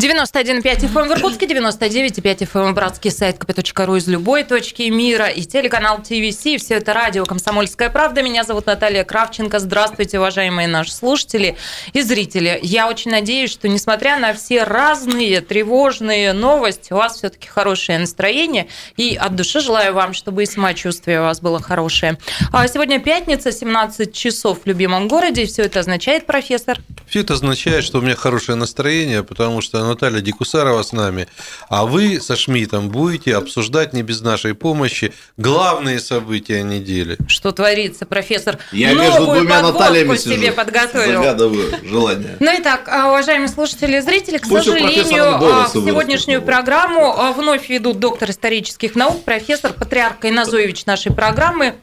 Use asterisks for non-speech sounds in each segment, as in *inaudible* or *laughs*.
91,5 FM в Иркутске, 99,5 FM братский сайт kp.ru из любой точки мира и телеканал ТВС. Все это радио «Комсомольская правда». Меня зовут Наталья Кравченко. Здравствуйте, уважаемые наши слушатели и зрители. Я очень надеюсь, что несмотря на все разные тревожные новости, у вас все-таки хорошее настроение. И от души желаю вам, чтобы и самочувствие у вас было хорошее. А сегодня пятница, 17 часов в любимом городе. Все это означает, профессор? Все это означает, что у меня хорошее настроение, потому что Наталья Дикусарова с нами, а вы со Шмидтом будете обсуждать не без нашей помощи главные события недели. Что творится, профессор? Я между двумя Натальями себе подготовил. Загадываю желание. Ну и так, а, уважаемые слушатели и зрители, к Пусть сожалению, а, в сегодняшнюю программу а, вновь ведут доктор исторических наук, профессор, патриарх Кайназоевич нашей программы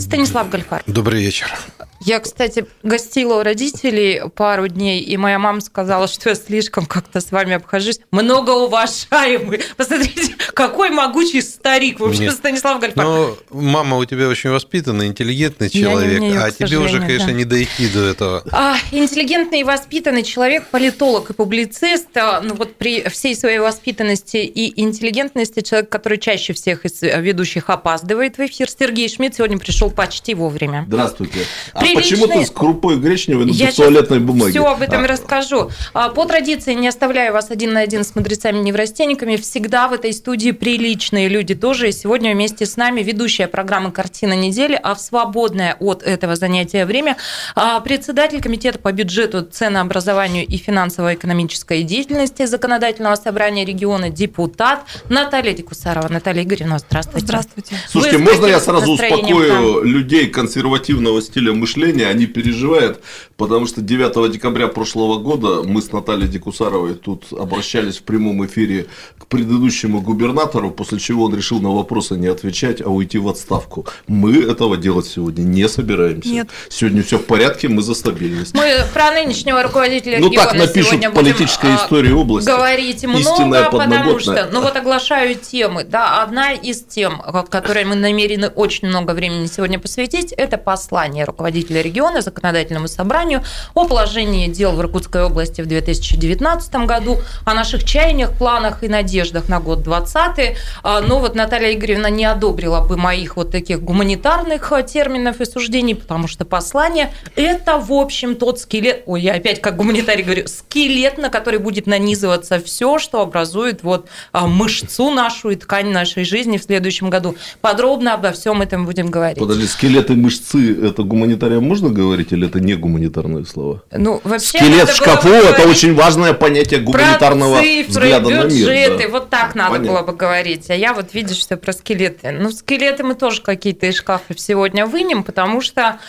Станислав Гальфар. Добрый вечер. Я, кстати, гостила у родителей пару дней, и моя мама сказала, что я слишком как-то с вами обхожусь. Многоуважаемый. Посмотрите, какой могучий старик вообще Нет. Станислав Гальфар. Но мама у тебя очень воспитанный, интеллигентный человек, не, не, а тебе уже, конечно, да. не дойти до этого. А, интеллигентный и воспитанный человек, политолог и публицист, а, ну вот при всей своей воспитанности и интеллигентности человек, который чаще всех из ведущих опаздывает в эфир. Сергей Шмидт сегодня пришел почти вовремя. Здравствуйте. А почему ты с крупой гречневой на Я туалетной бумаге? Все об этом а. расскажу. А, по традиции, не оставляю вас один на один с мудрецами-неврастенниками, всегда в этой студии приличные люди тоже. И сегодня вместе с нами ведущая программы «Картина недели», а в свободное от этого занятия время а, председатель комитета по бюджету, ценообразованию и финансово-экономической деятельности Законодательного собрания региона депутат Наталья Дикусарова. Наталья Игоревна, здравствуйте. Здравствуйте. Слушайте, Вы можно я сразу успокою людей консервативного стиля мышления, они переживают, потому что 9 декабря прошлого года мы с Натальей Дикусаровой тут обращались в прямом эфире к предыдущему губернатору, после чего он решил на вопросы не отвечать, а уйти в отставку. Мы этого делать сегодня не собираемся. Нет. Сегодня все в порядке, мы за стабильность. Мы про нынешнего руководителя ну, так напишут в политической а, истории области. Говорить много, потому что, ну вот оглашаю темы. Да, одна из тем, которой мы намерены очень много времени сегодня посвятить, это послание руководителя региона законодательному собранию о положении дел в Иркутской области в 2019 году, о наших чаяниях, планах и надеждах на год 2020. А, но вот Наталья Игоревна не одобрила бы моих вот таких гуманитарных а, терминов и суждений, потому что послание – это, в общем, тот скелет, ой, я опять как гуманитарий говорю, скелет, на который будет нанизываться все, что образует вот а, мышцу нашу и ткань нашей жизни в следующем году. Подробно обо всем этом будем говорить. Подожди, скелеты мышцы – это гуманитариям можно говорить или это не гуманитарные слова? Ну, вообще Скелет в шкафу – это очень важное понятие гуманитарного цифры, взгляда бюджеты, на мир. Да. Вот так надо Понятно. было бы говорить. А я вот видишь, что про скелеты. Ну, скелеты мы тоже какие-то из шкафов сегодня вынем, потому что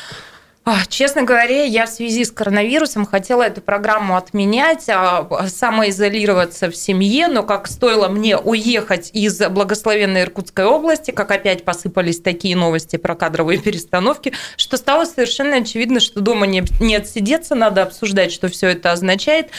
Честно говоря, я в связи с коронавирусом хотела эту программу отменять, а, самоизолироваться в семье, но как стоило мне уехать из благословенной Иркутской области, как опять посыпались такие новости про кадровые перестановки, что стало совершенно очевидно, что дома не, не отсидеться, надо обсуждать, что все это означает.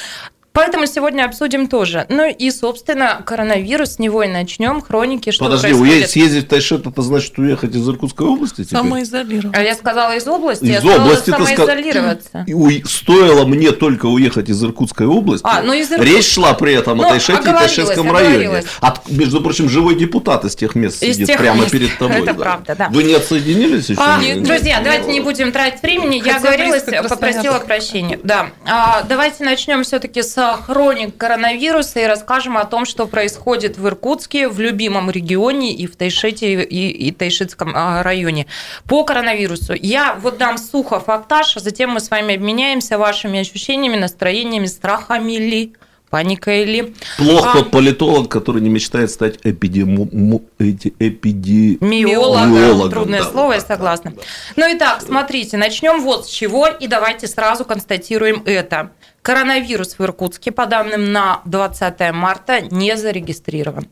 Поэтому сегодня обсудим тоже. Ну и, собственно, коронавирус, с него и начнем. Хроники, что Подожди, происходит. уедет, съездить в Тайшет, это значит уехать из Иркутской области теперь? Самоизолироваться. А я сказала из области, из я области самоизолироваться. Ска... Стоило мне только уехать из Иркутской области. А, ну из Иркут... Речь шла при этом ну, о Тайшете и Тайшетском районе. От, между прочим, живой депутат из тех мест из сидит тех прямо мест. перед тобой. Это да. правда, да. Вы не отсоединились еще? А, нет, друзья, давайте не будем тратить времени. Я говорила, попросила прощения. Да. А, давайте начнем все-таки с хроник коронавируса и расскажем о том, что происходит в Иркутске, в любимом регионе и в Тайшете и, и Тайшетском а, районе по коронавирусу. Я вот дам сухо фактаж, а затем мы с вами обменяемся вашими ощущениями, настроениями, страхами ли паника или... Плох а... тот политолог, который не мечтает стать эпидеми... эпидемиологом. Миологом, Трудное да, слово, да, я согласна. Да, да. Ну и так, смотрите, начнем вот с чего, и давайте сразу констатируем это. Коронавирус в Иркутске, по данным на 20 марта, не зарегистрирован.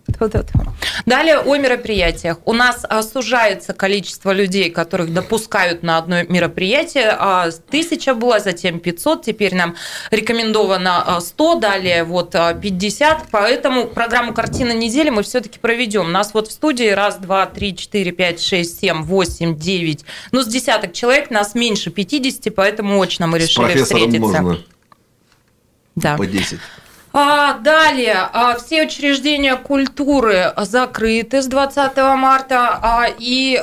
Далее о мероприятиях. У нас а, сужается количество людей, которых допускают на одно мероприятие. А, тысяча было, затем 500, теперь нам рекомендовано 100, а, далее вот 50. Поэтому программу «Картина недели» мы все-таки проведем. У нас вот в студии раз, два, три, четыре, пять, шесть, семь, восемь, девять, ну, с десяток человек, нас меньше 50, поэтому очно мы решили встретиться. Можно. Да. По 10. А, далее, а, все учреждения культуры закрыты с 20 марта а, и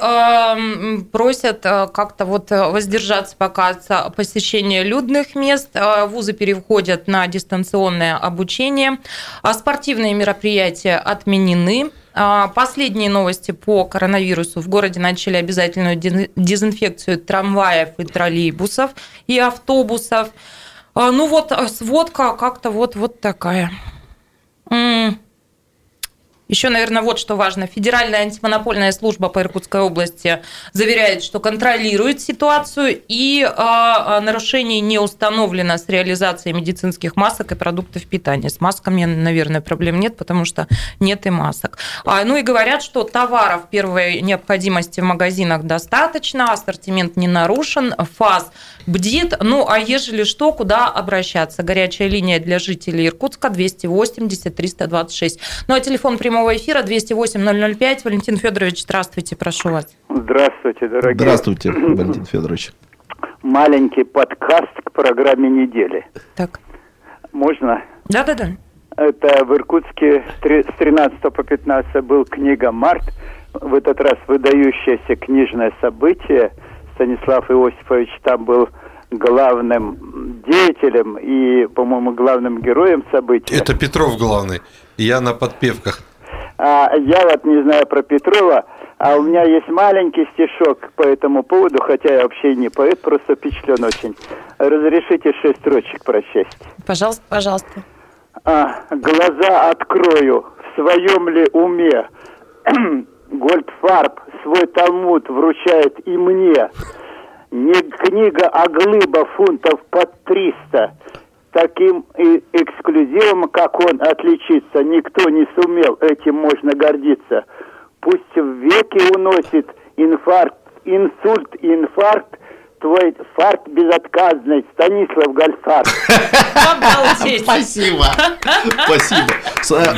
просят как-то вот воздержаться пока от посещения людных мест. Вузы переходят на дистанционное обучение. Спортивные мероприятия отменены. Последние новости по коронавирусу. В городе начали обязательную дезинфекцию трамваев и троллейбусов и автобусов. А, ну вот а, сводка как-то вот, вот такая. Еще, наверное, вот что важно. Федеральная антимонопольная служба по Иркутской области заверяет, что контролирует ситуацию и э, нарушений не установлено с реализацией медицинских масок и продуктов питания. С масками, наверное, проблем нет, потому что нет и масок. А, ну и говорят, что товаров первой необходимости в магазинах достаточно, ассортимент не нарушен, ФАС бдит. Ну, а ежели что, куда обращаться? Горячая линия для жителей Иркутска 280 326. Ну, а телефон прямого эфира 208 005. Валентин Федорович, здравствуйте, прошу вас. Здравствуйте, дорогие. Здравствуйте, *clears throat* Валентин Федорович. Маленький подкаст к программе недели. Так. Можно? Да-да-да. Это в Иркутске с 13 по 15 был книга «Март». В этот раз выдающееся книжное событие – Станислав Иосифович там был главным деятелем и, по-моему, главным героем события. Это Петров главный. Я на подпевках. А, я вот не знаю про Петрова, а у меня есть маленький стишок по этому поводу, хотя я вообще не поэт, просто впечатлен очень. Разрешите шесть строчек прочесть. Пожалуйста, пожалуйста. А, глаза открою, в своем ли уме *clears throat* Гольдфарб свой талмуд вручает и мне. Не книга, а глыба фунтов под триста. Таким эксклюзивом, как он, отличиться никто не сумел. Этим можно гордиться. Пусть в веки уносит инфаркт, инсульт, инфаркт, твой фарт безотказный, Станислав Гольфарт. Спасибо. Спасибо. Э,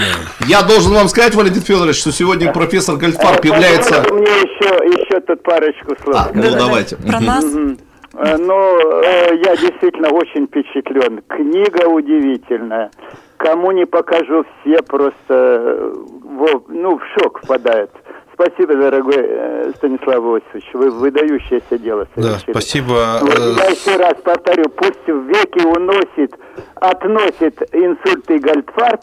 я должен вам сказать, Валентин Федорович, что сегодня профессор Гольфарб э, является... Мне еще, еще тут парочку слов. А, ну, давайте. Про нас? Э, ну, я действительно очень впечатлен. Книга удивительная. Кому не покажу, все просто ну, в шок впадают. Спасибо, дорогой э, Станислав Иосифович. Вы выдающееся дело совершили. Да, спасибо. Вот э, я еще раз повторю, пусть в веки уносит, относит инсульт и гольдфарб,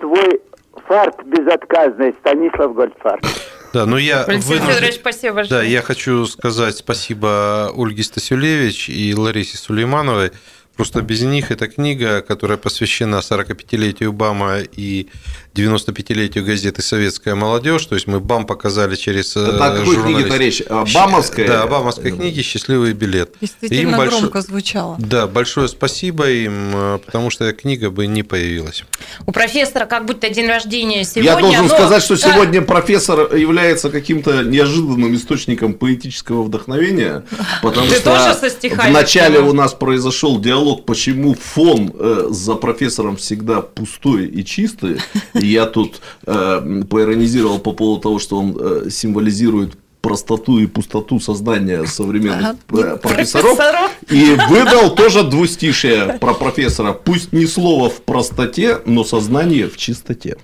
твой фарт безотказный, Станислав Гольдфарб. Да, ну я Валентин Федорович, спасибо большое. Да, я хочу сказать спасибо Ольге Стасюлевич и Ларисе Сулеймановой. Просто без них эта книга, которая посвящена 45-летию БАМа и 95-летию газеты «Советская молодежь». То есть мы БАМ показали через Это о какой книге-то речь? Бамовская? Да, бамовской книги «Счастливый билет». Действительно им громко большое, звучало. Да, большое спасибо им, э, потому что книга бы не появилась. У профессора как будто день рождения сегодня. Я должен но... сказать, что *laughs* сегодня профессор является каким-то неожиданным источником поэтического вдохновения, *laughs* потому Ты что в начале у нас произошел диалог, почему фон э, за профессором всегда пустой и чистый, я тут э, поиронизировал по поводу того, что он э, символизирует простоту и пустоту сознания современных ага. профессоров, профессоров и выдал тоже двустишие про профессора. Пусть не слово в простоте, но сознание в чистоте.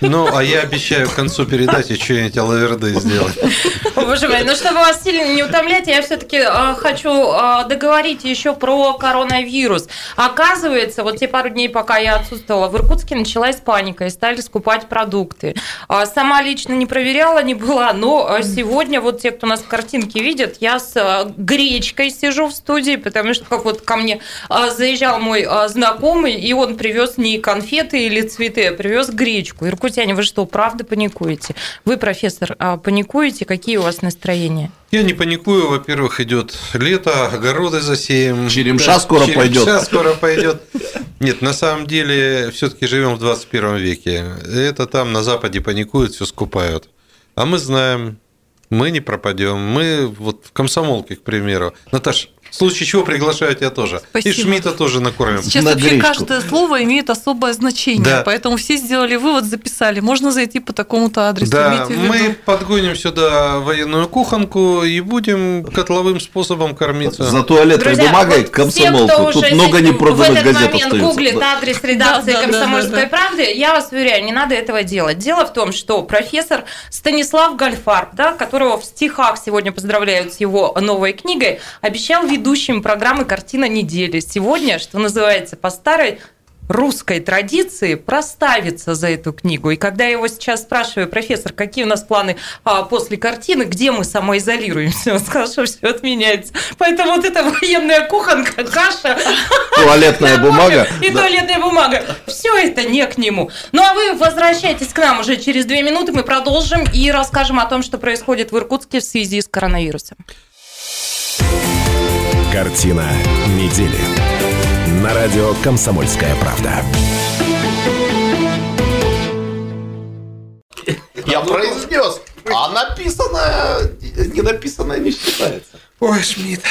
Ну, а я обещаю к концу передачи что-нибудь алаверды сделать. Боже мой, ну чтобы вас сильно не утомлять, я все-таки э, хочу э, договорить еще про коронавирус. Оказывается, вот те пару дней, пока я отсутствовала, в Иркутске началась паника и стали скупать продукты. А сама лично не проверяла, не была, но сегодня вот те, кто нас в картинке видят, я с э, гречкой сижу в студии, потому что как вот ко мне заезжал мой знакомый, и он привез не конфеты или цветы, а привез гречку. Иркутск Иркутяне, вы что, правда паникуете? Вы, профессор, а, паникуете? Какие у вас настроения? Я не паникую. Во-первых, идет лето, огороды засеем. Черемша да, скоро черемша пойдет. Черемша скоро пойдет. Нет, на самом деле, все-таки живем в 21 веке. Это там на Западе паникуют, все скупают. А мы знаем, мы не пропадем. Мы вот в комсомолке, к примеру. Наташа, в случае чего приглашаю тебя тоже. Спасибо. И Шмидта тоже накормим. Сейчас на вообще гречку. каждое слово имеет особое значение, да. поэтому все сделали вывод, записали. Можно зайти по такому-то адресу. Да, мы подгоним сюда военную кухонку и будем котловым способом кормиться. За туалетной Друзья, бумагой вот комсомолку. Тут много непроданных газет В этот момент гуглит адрес редакции да, «Комсомольской да, да, правды». Я вас уверяю, не надо этого делать. Дело в том, что профессор Станислав Гальфарб, да, которого в стихах сегодня поздравляют с его новой книгой, обещал ведущим программы «Картина недели». Сегодня, что называется, по старой русской традиции проставиться за эту книгу. И когда я его сейчас спрашиваю, профессор, какие у нас планы а, после картины, где мы самоизолируемся, он сказал, что все отменяется. Поэтому вот эта военная кухонка, каша, туалетная бумага и туалетная бумага, все это не к нему. Ну а вы возвращайтесь к нам уже через две минуты, мы продолжим и расскажем о том, что происходит в Иркутске в связи с коронавирусом. Картина недели. На радио «Комсомольская правда». Я произнес, а написанное, не написанное не считается. Ой, Шмидт.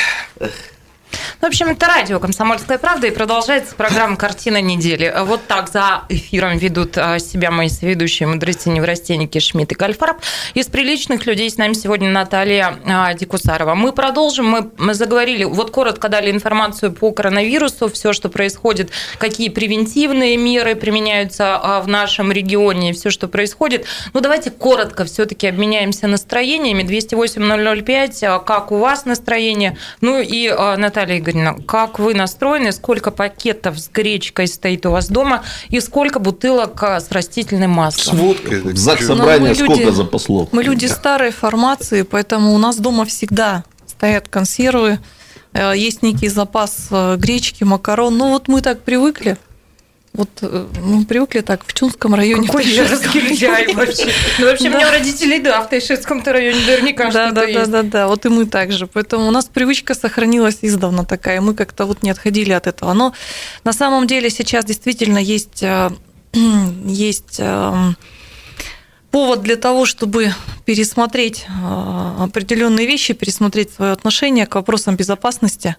В общем, это радио «Комсомольская правда» и продолжается программа «Картина недели». Вот так за эфиром ведут а, себя мои соведущие мудрецы неврастенники Шмидт и Гальфарб. Из приличных людей с нами сегодня Наталья а, Дикусарова. Мы продолжим, мы, мы заговорили, вот коротко дали информацию по коронавирусу, все, что происходит, какие превентивные меры применяются а, в нашем регионе, все, что происходит. Ну, давайте коротко все-таки обменяемся настроениями. 208-005, как у вас настроение? Ну и Наталья Игоревна, как вы настроены, сколько пакетов с гречкой стоит у вас дома и сколько бутылок а, с растительным маслом? С водкой. В ЗАГС ну, собрание сколько люди, запасло? Мы люди старой формации, поэтому у нас дома всегда стоят консервы, э, есть некий запас э, гречки, макарон. Ну вот мы так привыкли. Вот э, мы привыкли так в Чунском районе. Какой же разгильдяй вообще. Ну, вообще, у меня у родителей, да, в Тайшетском-то районе наверняка да, да, да, да, да, вот и мы также. Поэтому у нас привычка сохранилась издавна такая, мы как-то вот не отходили от этого. Но на самом деле сейчас действительно есть, э, *clears throat* есть эм, повод для того, чтобы пересмотреть э, определенные вещи, пересмотреть свое отношение к вопросам безопасности.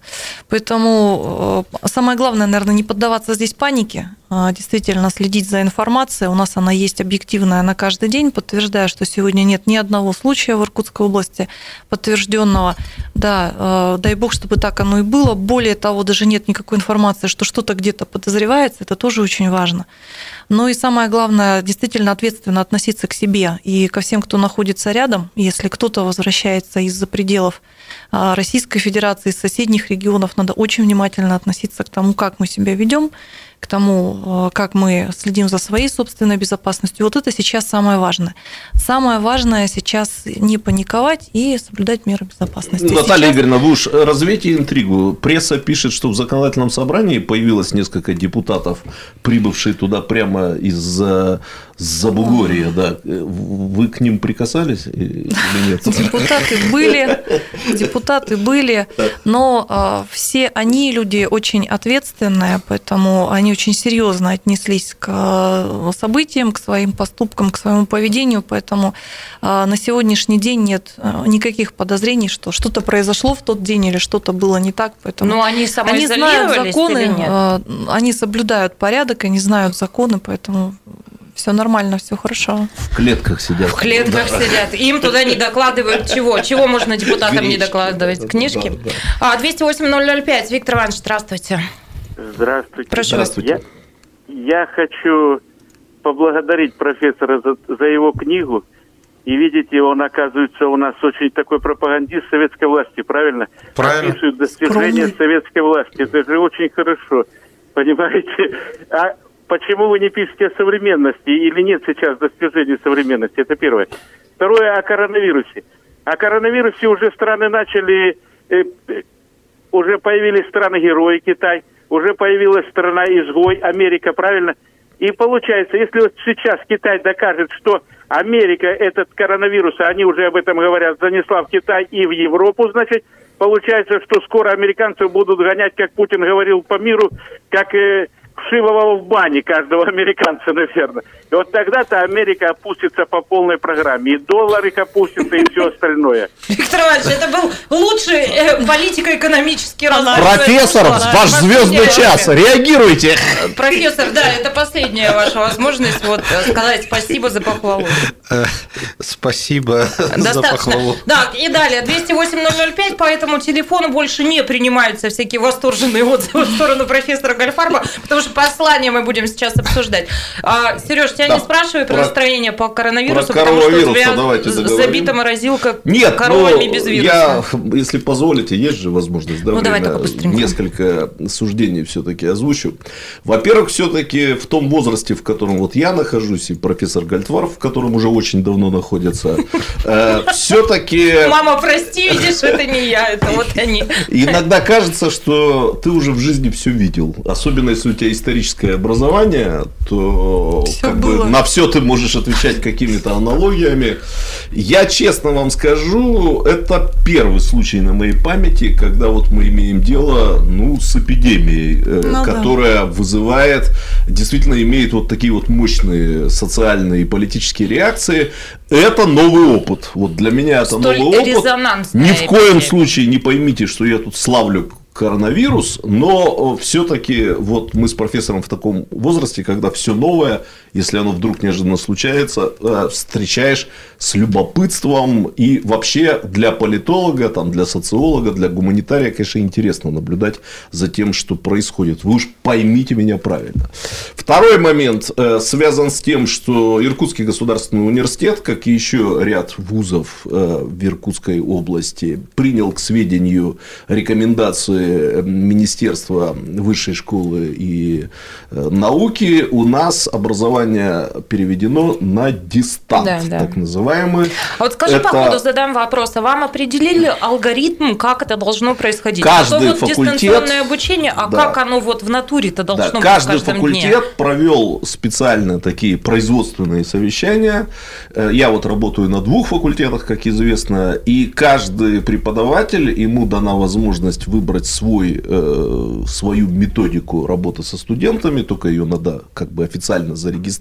Поэтому э, самое главное, наверное, не поддаваться здесь панике, а действительно следить за информацией. У нас она есть объективная на каждый день, подтверждая, что сегодня нет ни одного случая в Иркутской области подтвержденного. Да, э, дай бог, чтобы так оно и было. Более того, даже нет никакой информации, что что-то где-то подозревается. Это тоже очень важно. Ну и самое главное, действительно ответственно относиться к себе и ко всем, кто находится рядом. Если кто-то возвращается из-за пределов а, Российской Федерации, из соседних регионов, надо очень внимательно относиться к тому, как мы себя ведем, к тому, э, как мы следим за своей собственной безопасностью. Вот это сейчас самое важное. Самое важное сейчас не паниковать и соблюдать меры безопасности. Наталья сейчас... Игоревна, вы уж развейте интригу. Пресса пишет, что в законодательном собрании появилось несколько депутатов, прибывшие туда прямо из Забугорья, да. Вы к ним прикасались или нет? *laughs* Депутаты были, депутаты были, но а, все они люди очень ответственные, поэтому они очень серьезно отнеслись к а, событиям, к своим поступкам, к своему поведению, поэтому а, на сегодняшний день нет никаких подозрений, что что-то произошло в тот день или что-то было не так, поэтому но они, они знают законы, они соблюдают порядок, они знают законы, поэтому все нормально, все хорошо. В клетках сидят. В клетках да. сидят. Им туда не докладывают чего? Чего можно депутатам Гречки. не докладывать? Книжки? Да, да. 208-005. Виктор Иванович, здравствуйте. Здравствуйте. Прошу здравствуйте. Я, я хочу поблагодарить профессора за, за его книгу. И видите, он оказывается у нас очень такой пропагандист советской власти, правильно? Правильно. Описывает достижения Скромный. советской власти. Это же очень хорошо. Понимаете? А почему вы не пишете о современности или нет сейчас достижений современности? Это первое. Второе, о коронавирусе. О коронавирусе уже страны начали, э, э, уже появились страны-герои Китай, уже появилась страна-изгой Америка, правильно? И получается, если вот сейчас Китай докажет, что Америка этот коронавирус, они уже об этом говорят, занесла в Китай и в Европу, значит, получается, что скоро американцев будут гонять, как Путин говорил, по миру, как э, вшивого в бане каждого *laughs* американца, наверное. И вот тогда-то Америка опустится по полной программе. И доллар их опустится, и все остальное. Виктор Иванович, это был лучший э, политико-экономический разговор. Профессор, ваш звездный час, реагируйте. Профессор, да, это последняя ваша возможность вот э, сказать спасибо за похвалу. Э, спасибо за похвалу. Да, и далее, 208-005, по этому телефону больше не принимаются всякие восторженные отзывы в сторону профессора Гальфарба, потому что послание мы будем сейчас обсуждать. А, Сереж, тебя да. не спрашиваю про, про настроение по коронавирусу, про потому что у тебя давайте забита морозилка Нет, коровами ну, без вируса. Я, если позволите, есть же возможность да, ну, давай несколько суждений все-таки озвучу. Во-первых, все-таки в том возрасте, в котором вот я нахожусь, и профессор Гальтвар, в котором уже очень давно находится, э, все-таки... Мама, прости, видишь, это не я, это вот они. Иногда кажется, что ты уже в жизни все видел. Особенно, если у тебя историческое образование, то как бы, на все ты можешь отвечать какими-то аналогиями. Я честно вам скажу, это первый случай на моей памяти, когда вот мы имеем дело ну, с эпидемией, э, ну, которая да. вызывает, действительно имеет вот такие вот мощные социальные и политические реакции. Это новый опыт. Вот для меня это Столь новый опыт. Ни в коем случае не поймите, что я тут славлю коронавирус, но все-таки вот мы с профессором в таком возрасте, когда все новое, если оно вдруг неожиданно случается, э, встречаешь с любопытством и вообще для политолога, там, для социолога, для гуманитария, конечно, интересно наблюдать за тем, что происходит. Вы уж поймите меня правильно. Второй момент э, связан с тем, что Иркутский государственный университет, как и еще ряд вузов э, в Иркутской области, принял к сведению рекомендации Министерства высшей школы и науки у нас образование переведено на дистант, да, да. так называемый. А вот скажи, это... по ходу задам вопрос. А вам определили алгоритм, как это должно происходить? Каждый а то вот факультет... дистанционное обучение, а да. как оно вот в натуре-то должно да, быть Каждый факультет дне? провел специально такие производственные совещания. Э, я вот работаю на двух факультетах, как известно, и каждый преподаватель, ему дана возможность выбрать свой, э, свою методику работы со студентами, только ее надо как бы официально зарегистрировать.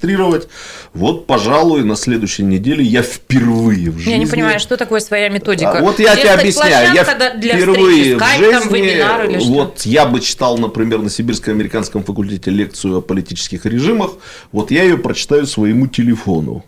Вот, пожалуй, на следующей неделе я впервые в жизни... Я не понимаю, что такое своя методика? А, вот я тебе объясняю. Я впервые в жизни... Вот я бы читал, например, на Сибирско-американском факультете лекцию о политических режимах. Вот я ее прочитаю своему телефону.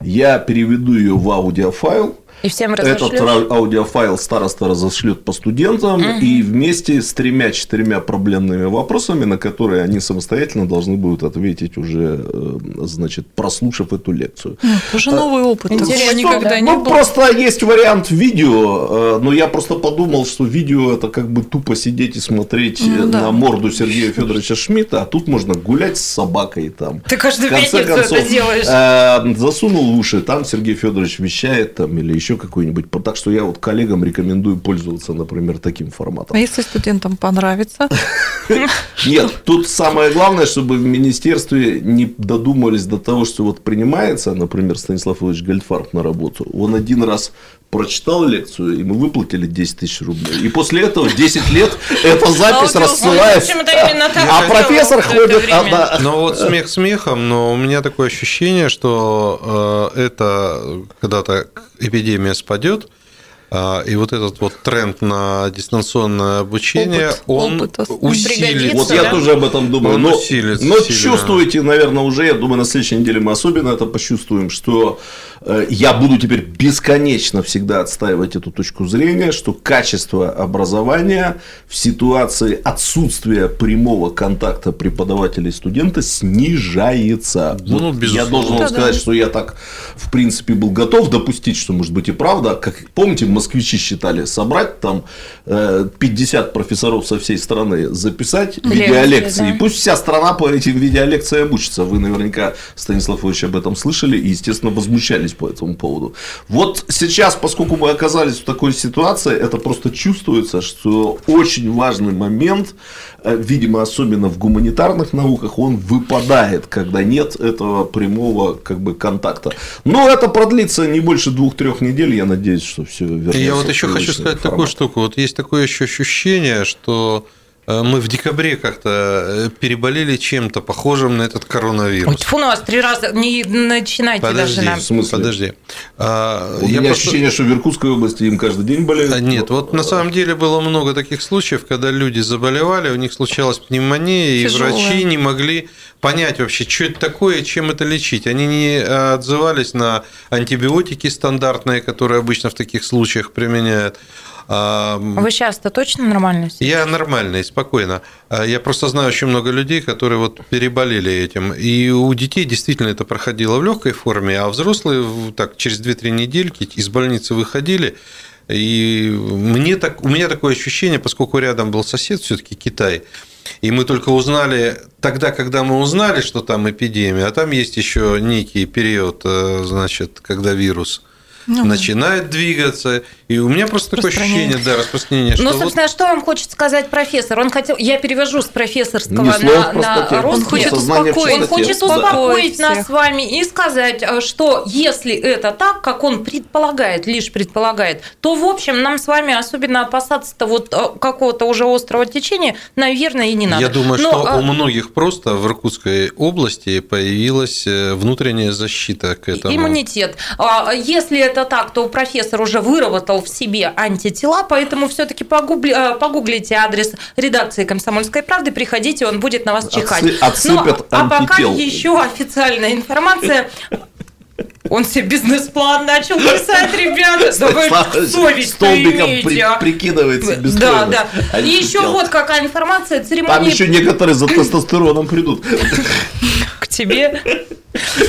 Я переведу ее в аудиофайл, и всем разошлешь? Этот аудиофайл староста разошлет по студентам угу. и вместе с тремя-четырьмя проблемными вопросами, на которые они самостоятельно должны будут ответить уже, э, значит, прослушав эту лекцию. Уже а, новый опыт. Интересно, никогда да? не ну, было. Просто есть вариант видео, э, но я просто подумал, что видео это как бы тупо сидеть и смотреть ну, да. на морду Сергея Федоровича Шмидта, а тут можно гулять с собакой там. Ты каждую пятницу концов, это делаешь. Э, засунул уши, там Сергей Федорович вещает там или еще еще какой-нибудь. Так что я вот коллегам рекомендую пользоваться, например, таким форматом. А если студентам понравится? *laughs* Нет, тут самое главное, чтобы в министерстве не додумались до того, что вот принимается, например, Станислав Ильич Гольдфарб на работу. Он один раз прочитал лекцию, и мы выплатили 10 тысяч рублей. И после этого 10 лет эта запись рассылается. А профессор ходит... Ну вот смех смехом, но у меня такое ощущение, что э, это когда-то эпидемия спадет, а, и вот этот вот тренд на дистанционное обучение, опыт, он опыт усилится. Вот я тоже об этом думаю. Он но усилится но чувствуете, наверное, уже, я думаю, на следующей неделе мы особенно это почувствуем, что Э, я буду теперь бесконечно всегда отстаивать эту точку зрения, что качество образования в ситуации отсутствия прямого контакта преподавателя и студента снижается. Ну, вот я должен вам сказать, что я так, в принципе, был готов допустить, что может быть и правда. Как помните, москвичи считали, собрать там 50 профессоров со всей страны, записать видеолекции. Да. И пусть вся страна по этим видеолекциям учится. Вы наверняка, Станислав Ильич, об этом слышали и, естественно, возмущались по этому поводу. Вот сейчас, поскольку мы оказались в такой ситуации, это просто чувствуется, что очень важный момент, э, видимо, особенно в гуманитарных науках, он выпадает, когда нет этого прямого как бы, контакта. Но это продлится не больше двух-трех недель, я надеюсь, что все вернется. Я вот еще хочу сказать формат. такую штуку. Вот есть такое еще ощущение, что мы в декабре как-то э, переболели чем-то похожим на этот коронавирус. Фу, ну вас три раза не начинайте подожди, даже нам. В смысле? Подожди. А, У я меня просто... ощущение, что в Иркутской области им каждый день болеют. А, нет, вот на самом деле было много таких случаев, когда люди заболевали, у них случалась пневмония, Тяжелая. и врачи не могли понять вообще, что это такое, чем это лечить. Они не отзывались на антибиотики стандартные, которые обычно в таких случаях применяют. А вы сейчас-то точно нормально? Я нормально и спокойно. А я просто знаю очень много людей, которые вот переболели этим. И у детей действительно это проходило в легкой форме, а взрослые так через 2-3 недельки из больницы выходили. И мне так, у меня такое ощущение, поскольку рядом был сосед, все-таки Китай, и мы только узнали тогда, когда мы узнали, что там эпидемия, а там есть еще некий период, э, значит, когда вирус ну, начинает двигаться. И у меня просто такое ощущение, да, распространение. Ну, собственно, вот... что вам хочет сказать профессор? Он хотел, я перевожу с профессорского на, на русский. Он хочет успокоить, он хочет успокоить нас с вами и сказать, э, что если это так, как он предполагает, лишь предполагает, то, в общем, нам с вами особенно опасаться-то вот э, какого-то уже острого течения, наверное, и не надо. Я думаю, Но, что а... у многих просто в Иркутской области появилась внутренняя защита к этому. Иммунитет. А, если это так, то профессор уже выработал в себе антитела, поэтому все-таки погугли, э, погуглите адрес редакции «Комсомольской правды», приходите, он будет на вас чихать. Отсыпят Но, а пока еще официальная информация он себе бизнес-план начал писать, ребята. Да вы совесть имеете. А? прикидывается Да, да. И еще вот какая информация. Церемония... Там еще некоторые за тестостероном придут. К тебе.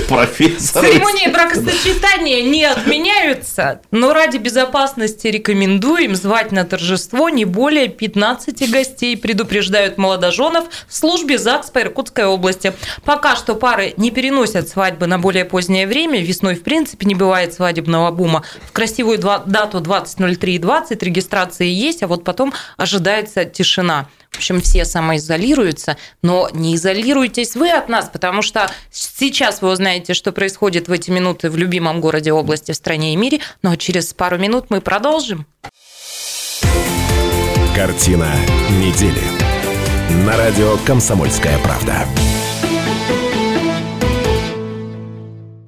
Профессор. Церемонии бракосочетания не отменяются, но ради безопасности рекомендуем звать на торжество не более 15 гостей, предупреждают молодоженов в службе ЗАГС по Иркутской области. Пока что пары не переносят свадьбы на более позднее время, весной в принципе не бывает свадебного бума. В красивую дату 20.03.20 регистрации есть, а вот потом ожидается тишина. В общем, все самоизолируются, но не изолируйтесь вы от нас, потому что сейчас вы узнаете, что происходит в эти минуты в любимом городе, области, в стране и мире, но через пару минут мы продолжим. Картина недели. На радио «Комсомольская правда».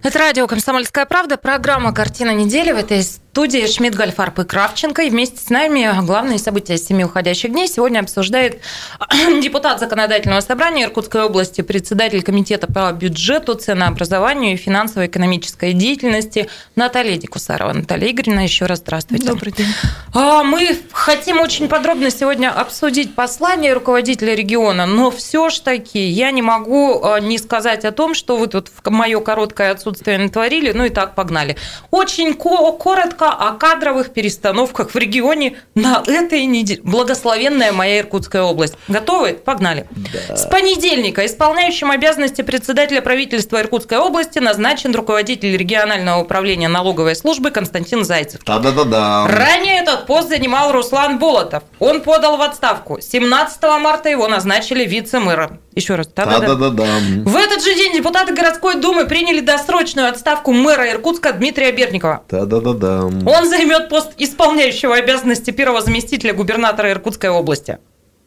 Это радио «Комсомольская правда», программа «Картина недели». В этой студии Шмидт, Гальфарб и Кравченко. И вместе с нами главные события семи уходящих дней сегодня обсуждает *clears throat* депутат Законодательного собрания Иркутской области, председатель Комитета по бюджету, ценообразованию и финансово-экономической деятельности Наталья Дикусарова. Наталья Игоревна, еще раз здравствуйте. Добрый день. А, мы хотим очень подробно сегодня обсудить послание руководителя региона, но все ж таки я не могу а, не сказать о том, что вы тут в мое короткое отсутствие натворили, ну и так погнали. Очень коротко коротко о кадровых перестановках в регионе на этой неделе. Благословенная моя Иркутская область. Готовы? Погнали. Да. С понедельника исполняющим обязанности председателя правительства Иркутской области назначен руководитель регионального управления налоговой службы Константин Зайцев. Да-да-да-да. Ранее этот пост занимал Руслан Болотов. Он подал в отставку. 17 марта его назначили вице-мэром. Еще раз. Да-да-да. В этот же день депутаты городской думы приняли досрочную отставку мэра Иркутска Дмитрия Берникова. Да-да-да-да. Он займет пост исполняющего обязанности первого заместителя губернатора Иркутской области.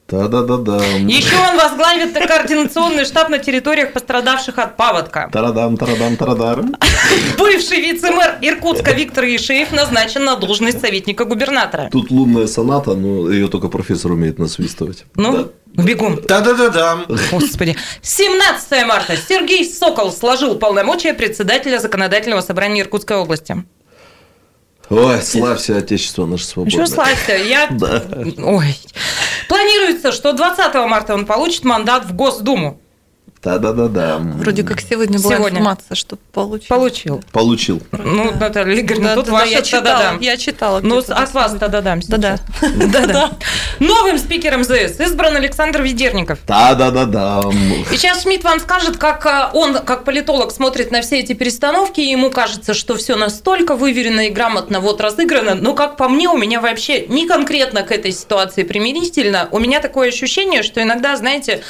Да-да-да-да. Еще он возглавит координационный штаб на территориях, пострадавших от паводка. Тарадам, тарадам, тарадарам. *laughs* Бывший вице-мэр Иркутска Виктор Ешеев назначен на должность советника губернатора. Тут лунная соната, но ее только профессор умеет насвистывать. Ну, да. бегом. Да-да-да-да. Господи. 17 марта Сергей Сокол сложил полномочия председателя законодательного собрания Иркутской области. Ой, славься Отечество наше свободное. Что славься? Я... *laughs* Да. Ой. Планируется, что 20 марта он получит мандат в Госдуму. Да-да-да-да. Вроде как сегодня была Сегодня. информация, что получил. Получил. Получил. Ну, Наталья Игоревна, Да, тут да, ваша я читала, да-да-да. я читала. Ну, от вас да-да-дам *laughs* Да-да. Да-да. Новым спикером ЗС избран Александр Ведерников. Да-да-да-да. И сейчас Шмидт вам скажет, как э, он, как политолог, смотрит на все эти перестановки, и ему кажется, что все настолько выверено и грамотно вот разыграно, но как по мне, у меня вообще не конкретно к этой ситуации примирительно. У меня такое ощущение, что иногда, знаете,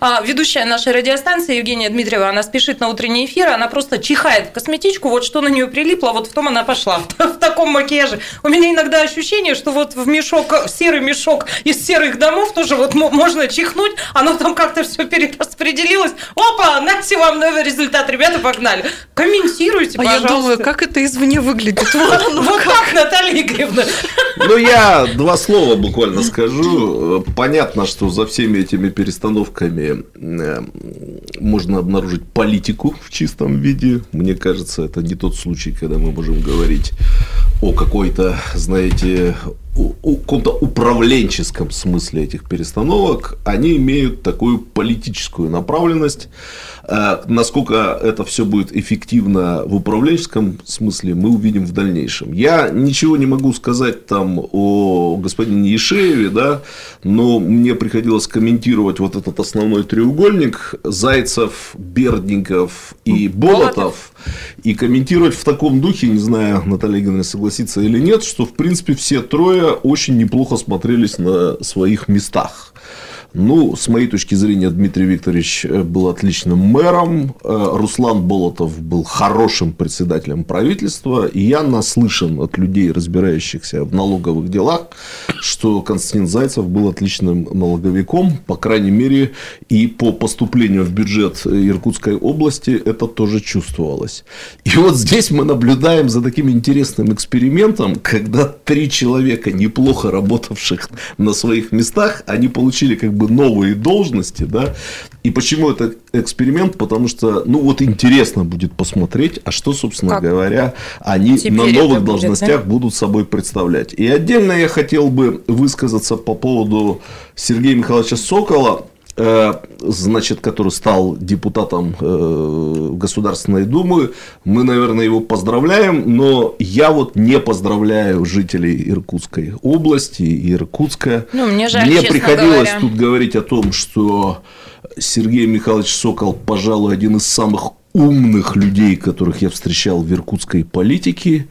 а, ведущая нашей радиостанции Евгения Дмитриева, она спешит на утренний эфир, она просто чихает в косметичку, вот что на нее прилипло, вот в том она пошла, *laughs* в таком макияже. У меня иногда ощущение, что вот в мешок, в серый мешок из серых домов тоже вот мо- можно чихнуть, оно там как-то все перераспределилось. Опа, нате вам новый результат, ребята, погнали. Комментируйте, А я пожалуйста. думаю, как это извне выглядит. *laughs* Вот оно Вот так, Наталья Игоревна. Ну, я два слова буквально скажу. Понятно, что за всеми этими перестановками э, можно обнаружить политику в чистом виде. Мне кажется, это не тот случай, когда мы можем говорить о какой-то, знаете, у- каком-то управленческом смысле этих перестановок. Они имеют такую политическую направленность. Э, Насколько это все будет эффективно в управленческом смысле, мы увидим в дальнейшем. Я ничего не могу сказать там о господине Ешееве, да, но мне приходилось комментировать вот этот основной треугольник Зайцев, Бердников и Болотов. И комментировать в таком духе, не знаю, Наталья Игоревна согласится или нет, что в принципе все трое очень неплохо смотрелись на своих местах. Ну, с моей точки зрения, Дмитрий Викторович э, был отличным мэром, э, Руслан Болотов был хорошим председателем правительства, и я наслышан от людей, разбирающихся в налоговых делах, что Константин Зайцев был отличным налоговиком, по крайней мере, и по поступлению в бюджет Иркутской области это тоже чувствовалось. И вот здесь мы наблюдаем за таким интересным экспериментом, когда три человека, неплохо работавших на своих местах, они получили как бы новые должности, да, и почему это эксперимент? Потому что, ну, вот интересно будет посмотреть, а что, собственно Как говоря, они на новых будет, должностях да? будут собой представлять. И отдельно я хотел бы высказаться по поводу Сергея Михайловича Сокола, значит, который стал депутатом э, Государственной Думы. Мы, наверное, его поздравляем, но я вот не поздравляю жителей Иркутской области и Иркутска. Ну, мне жаль, Мне приходилось говоря. тут говорить о том, что Сергей Михайлович Сокол, пожалуй, один из самых умных людей, которых я встречал в иркутской политике,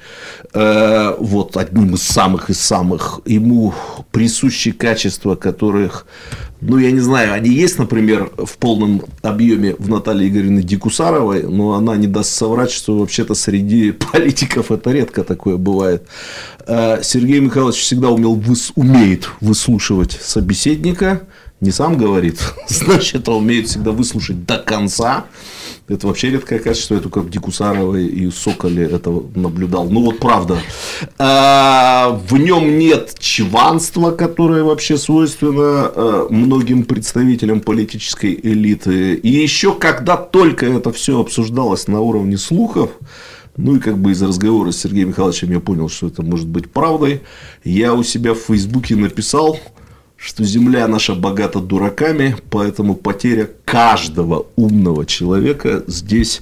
Э, вот одним из самых из самых, ему присущи качества, которых, ну, я не знаю, они есть, например, в полном объеме в Наталье Игоревне Дикусаровой, но она не даст соврать, что вообще-то среди *laughs* политиков это редко такое бывает. Э, Сергей Михайлович всегда умел, выс- умеет выслушивать собеседника, не сам говорит, *laughs* значит, он умеет всегда выслушать до конца. Это вообще редкое качество, я только в Дикусаровой и Соколе это наблюдал. Ну вот правда. А, В нем нет чванства, которое вообще свойственно э, многим представителям политической элиты. И еще когда только это все обсуждалось на уровне слухов, ну и как бы из разговора с Сергеем Михайловичем я понял, что это может быть правдой. Я у себя в Фейсбуке написал, что земля наша богата дураками, поэтому потеря каждого умного человека здесь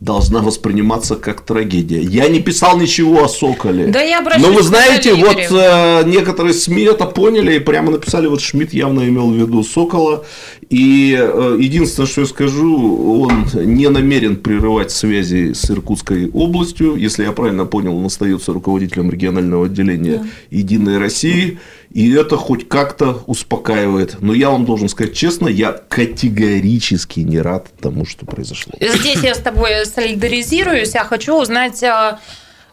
должна восприниматься как трагедия. Я не писал ничего о Соколе. Да я Но вы знаете, вот э, некоторые СМИ это поняли и прямо написали, вот Шмидт явно имел в виду Сокола. И э, единственное, что я скажу, он не намерен прерывать связи с Иркутской областью. Если я правильно понял, он остается руководителем регионального отделения Единой России. И это хоть как-то успокаивает. Но я вам должен сказать честно, я категорически не рад тому, что произошло. Здесь я с тобой солидаризируюсь. Я хочу узнать... а,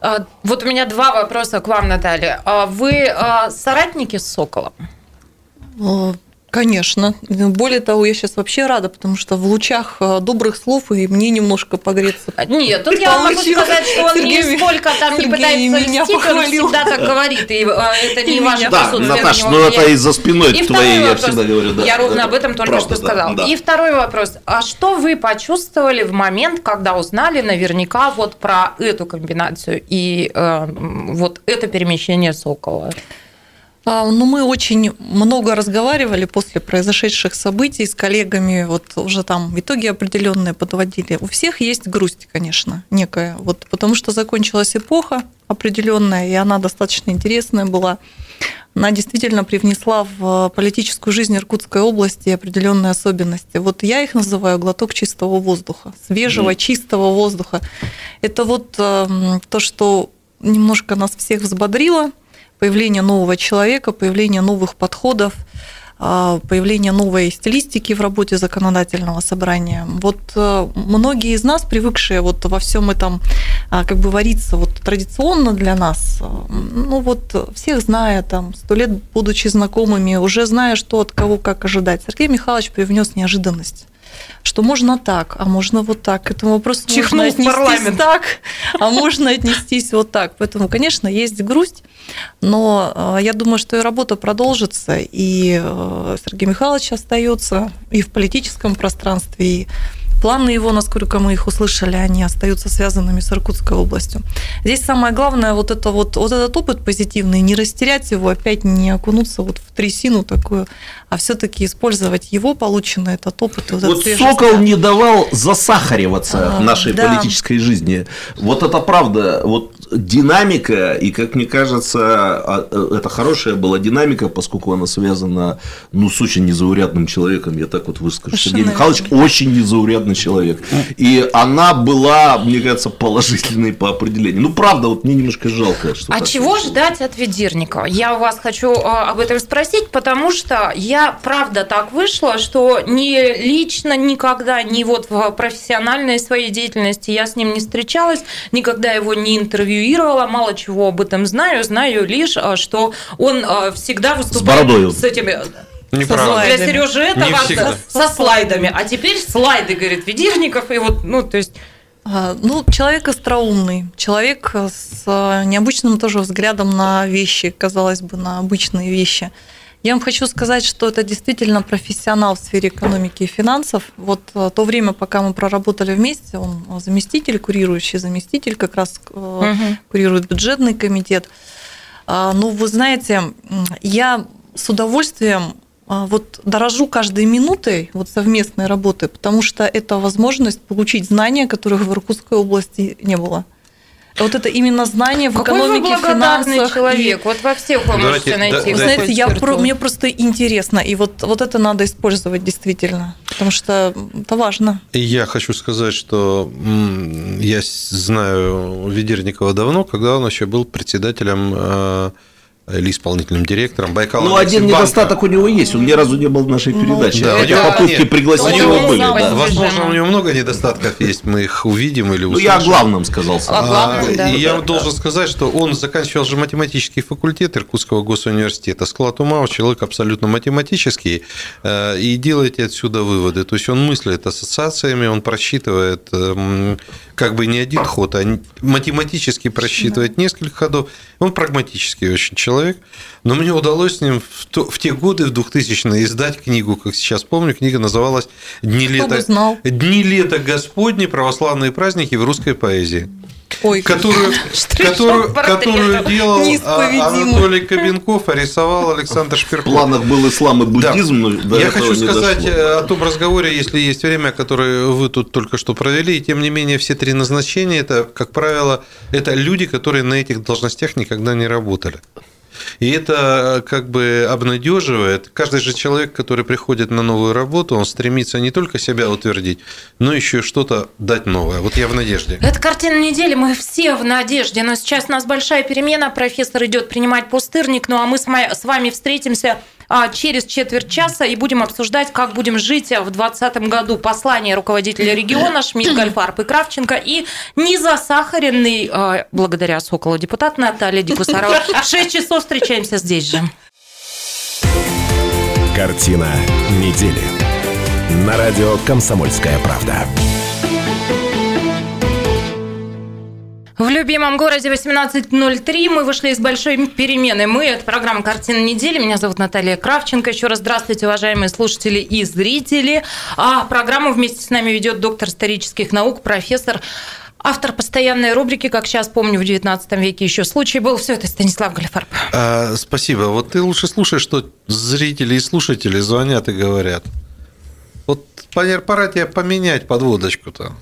а, Вот у меня два вопроса к вам, Наталья. А Вы соратники с Соколом? Конечно. Более того, я сейчас вообще рада, потому что в лучах э, добрых слов и мне немножко погреться. Нет, тут я могу сказать, что он Сергей- нисколько там не Сергей пытается меня льстить, он похвалил. всегда так говорит, и э, это не И ваше. Да, присутствие на Наташ, него ну это влияет. из-за спиной И твоей, я вопрос. всегда говорю. Да, Я ровно это об этом только правда, что да, сказала. да. И второй вопрос. А что вы почувствовали в момент, когда узнали наверняка вот про эту комбинацию и э, вот это перемещение Сокола? А, ну, мы очень много разговаривали после произошедших событий с коллегами, вот уже там итоги определенные подводили. У всех есть грусть, конечно, некая, вот, потому что закончилась эпоха определенная, и она достаточно интересная была. Она действительно привнесла в политическую жизнь Иркутской области определенные особенности. Вот я их называю глоток чистого воздуха, свежего, чистого воздуха. Это вот эм, то, что немножко нас всех взбодрило, появление нового человека, появление новых подходов, а, появление новой стилистики в работе законодательного собрания. Вот э, многие из нас, привыкшие вот во всем этом а, как бы вариться вот традиционно для нас, э, ну вот всех зная, там, сто лет будучи знакомыми, уже зная, что от кого как ожидать, Сергей Михайлович привнес неожиданность что можно так, а можно вот так. К этому вопросу Чихнул можно отнестись парламент. так, а можно отнестись вот так. Поэтому, конечно, есть грусть, но э, я думаю, что и работа продолжится, и э, Сергей Михайлович остается и в политическом пространстве, и Планы его, насколько мы их услышали, они остаются связанными с Иркутской областью. Здесь самое главное вот, это вот, вот этот опыт позитивный, не растерять его, опять не окунуться вот в трясину такую, а все-таки использовать его полученный этот опыт. Вот, вот Сокол не давал засахариваться а, нашей да. политической жизни. Вот это правда. Вот динамика, и, как мне кажется, а, э, это хорошая была динамика, поскольку она связана ну, с очень незаурядным человеком, я так вот выскажу. Сергей Михайлович очень незаурядный человек. И она была, мне кажется, положительной по определению. Ну, правда, вот мне немножко жалко. Что а чего случилось. ждать от Ведерникова? Я у вас хочу а, об этом спросить, потому что я, правда, так вышла, что ни лично никогда, ни вот в профессиональной своей деятельности я с ним не встречалась, никогда его не интервью интервьюировала, мало чего об этом знаю, знаю лишь, а, что он а, всегда выступает с, с этими не со слайдами. Для Сережи это со, со слайдами. А теперь слайды, говорит Ведерников, и вот, ну, то есть а, ну, человек остроумный, человек с необычным тоже взглядом на вещи, казалось бы, на обычные вещи. Я вам хочу сказать, что это действительно профессионал в сфере экономики и финансов. Вот э, то время, пока мы проработали вместе, он заместитель, курирующий заместитель, как раз угу. курирует бюджетный комитет. А, ну, вы знаете, я с удовольствием а, вот дорожу каждой минутой вот совместной работы, потому что это возможность получить знания, которых в Иркутской области не было. Вот это именно знание в Какой экономике, вы финансах. человек. И... Вот во всех вы можете найти. Вы знаете, я про, мне просто интересно, и вот, вот это надо использовать действительно, потому что это важно. Я хочу сказать, что я знаю Ведерникова давно, когда он еще был председателем э, или исполнительным директором Байкала. Ну, один недостаток у него есть, он ни разу не был в нашей ну, передаче. Да, Эти попытки нет, пригласить его были. Да. Возможно, у него много недостатков есть, мы их увидим или услышим. Ну, я о главном сказал. О главном, да. И я да. должен сказать, что он заканчивал же математический факультет Иркутского госуниверситета. Склад ума у человека абсолютно математический, э, и делайте отсюда выводы. То есть он мыслит ассоциациями, он просчитывает эм, как бы не один ход, а математически просчитывает несколько ходов. Он прагматический очень человек. Но мне удалось с ним в, то, в те годы, в 2000-е, издать книгу, как сейчас помню. Книга называлась «Дни лета, Дни лета Господни. Православные праздники в русской поэзии». Ой, которую, *laughs* которую, которую делал Анатолий Кабинков, а рисовал Александр Шпирков. В планах был ислам и буддизм, да. но Я хочу сказать дошло. Э, о том разговоре, если есть время, которое вы тут только что провели, и тем не менее все три назначения, это, как правило, это люди, которые на этих должностях никогда не работали. И это э, как бы обнадеживает. Каждый же человек, который приходит на новую работу, он стремится не только себя утвердить, но еще что-то дать новое. Вот я в надежде. Это картина недели, мы все в надежде. Но сейчас у нас большая перемена. Профессор идет принимать пустырник, ну а мы с вами встретимся через четверть часа и будем обсуждать, как будем жить в 2020 году. Послание руководителя региона Шмидт, Гольфарб и Кравченко и незасахаренный, а, благодаря Соколу, депутат Наталья Дикусарова. В 6 часов встречаемся здесь же. Картина недели. На радио «Комсомольская правда». В любимом городе 18.03 мы вышли из большой перемены. Мы, это программа «Картина недели». Меня зовут Наталья Кравченко. Еще раз здравствуйте, уважаемые слушатели и зрители. А программу вместе с нами ведет доктор исторических наук, профессор Автор постоянной рубрики, как сейчас помню, в 19 веке еще случай был. Все это Станислав Галифарб. А, спасибо. Вот ты лучше слушай, что зрители и слушатели звонят и говорят. Вот пора тебе поменять подводочку-то.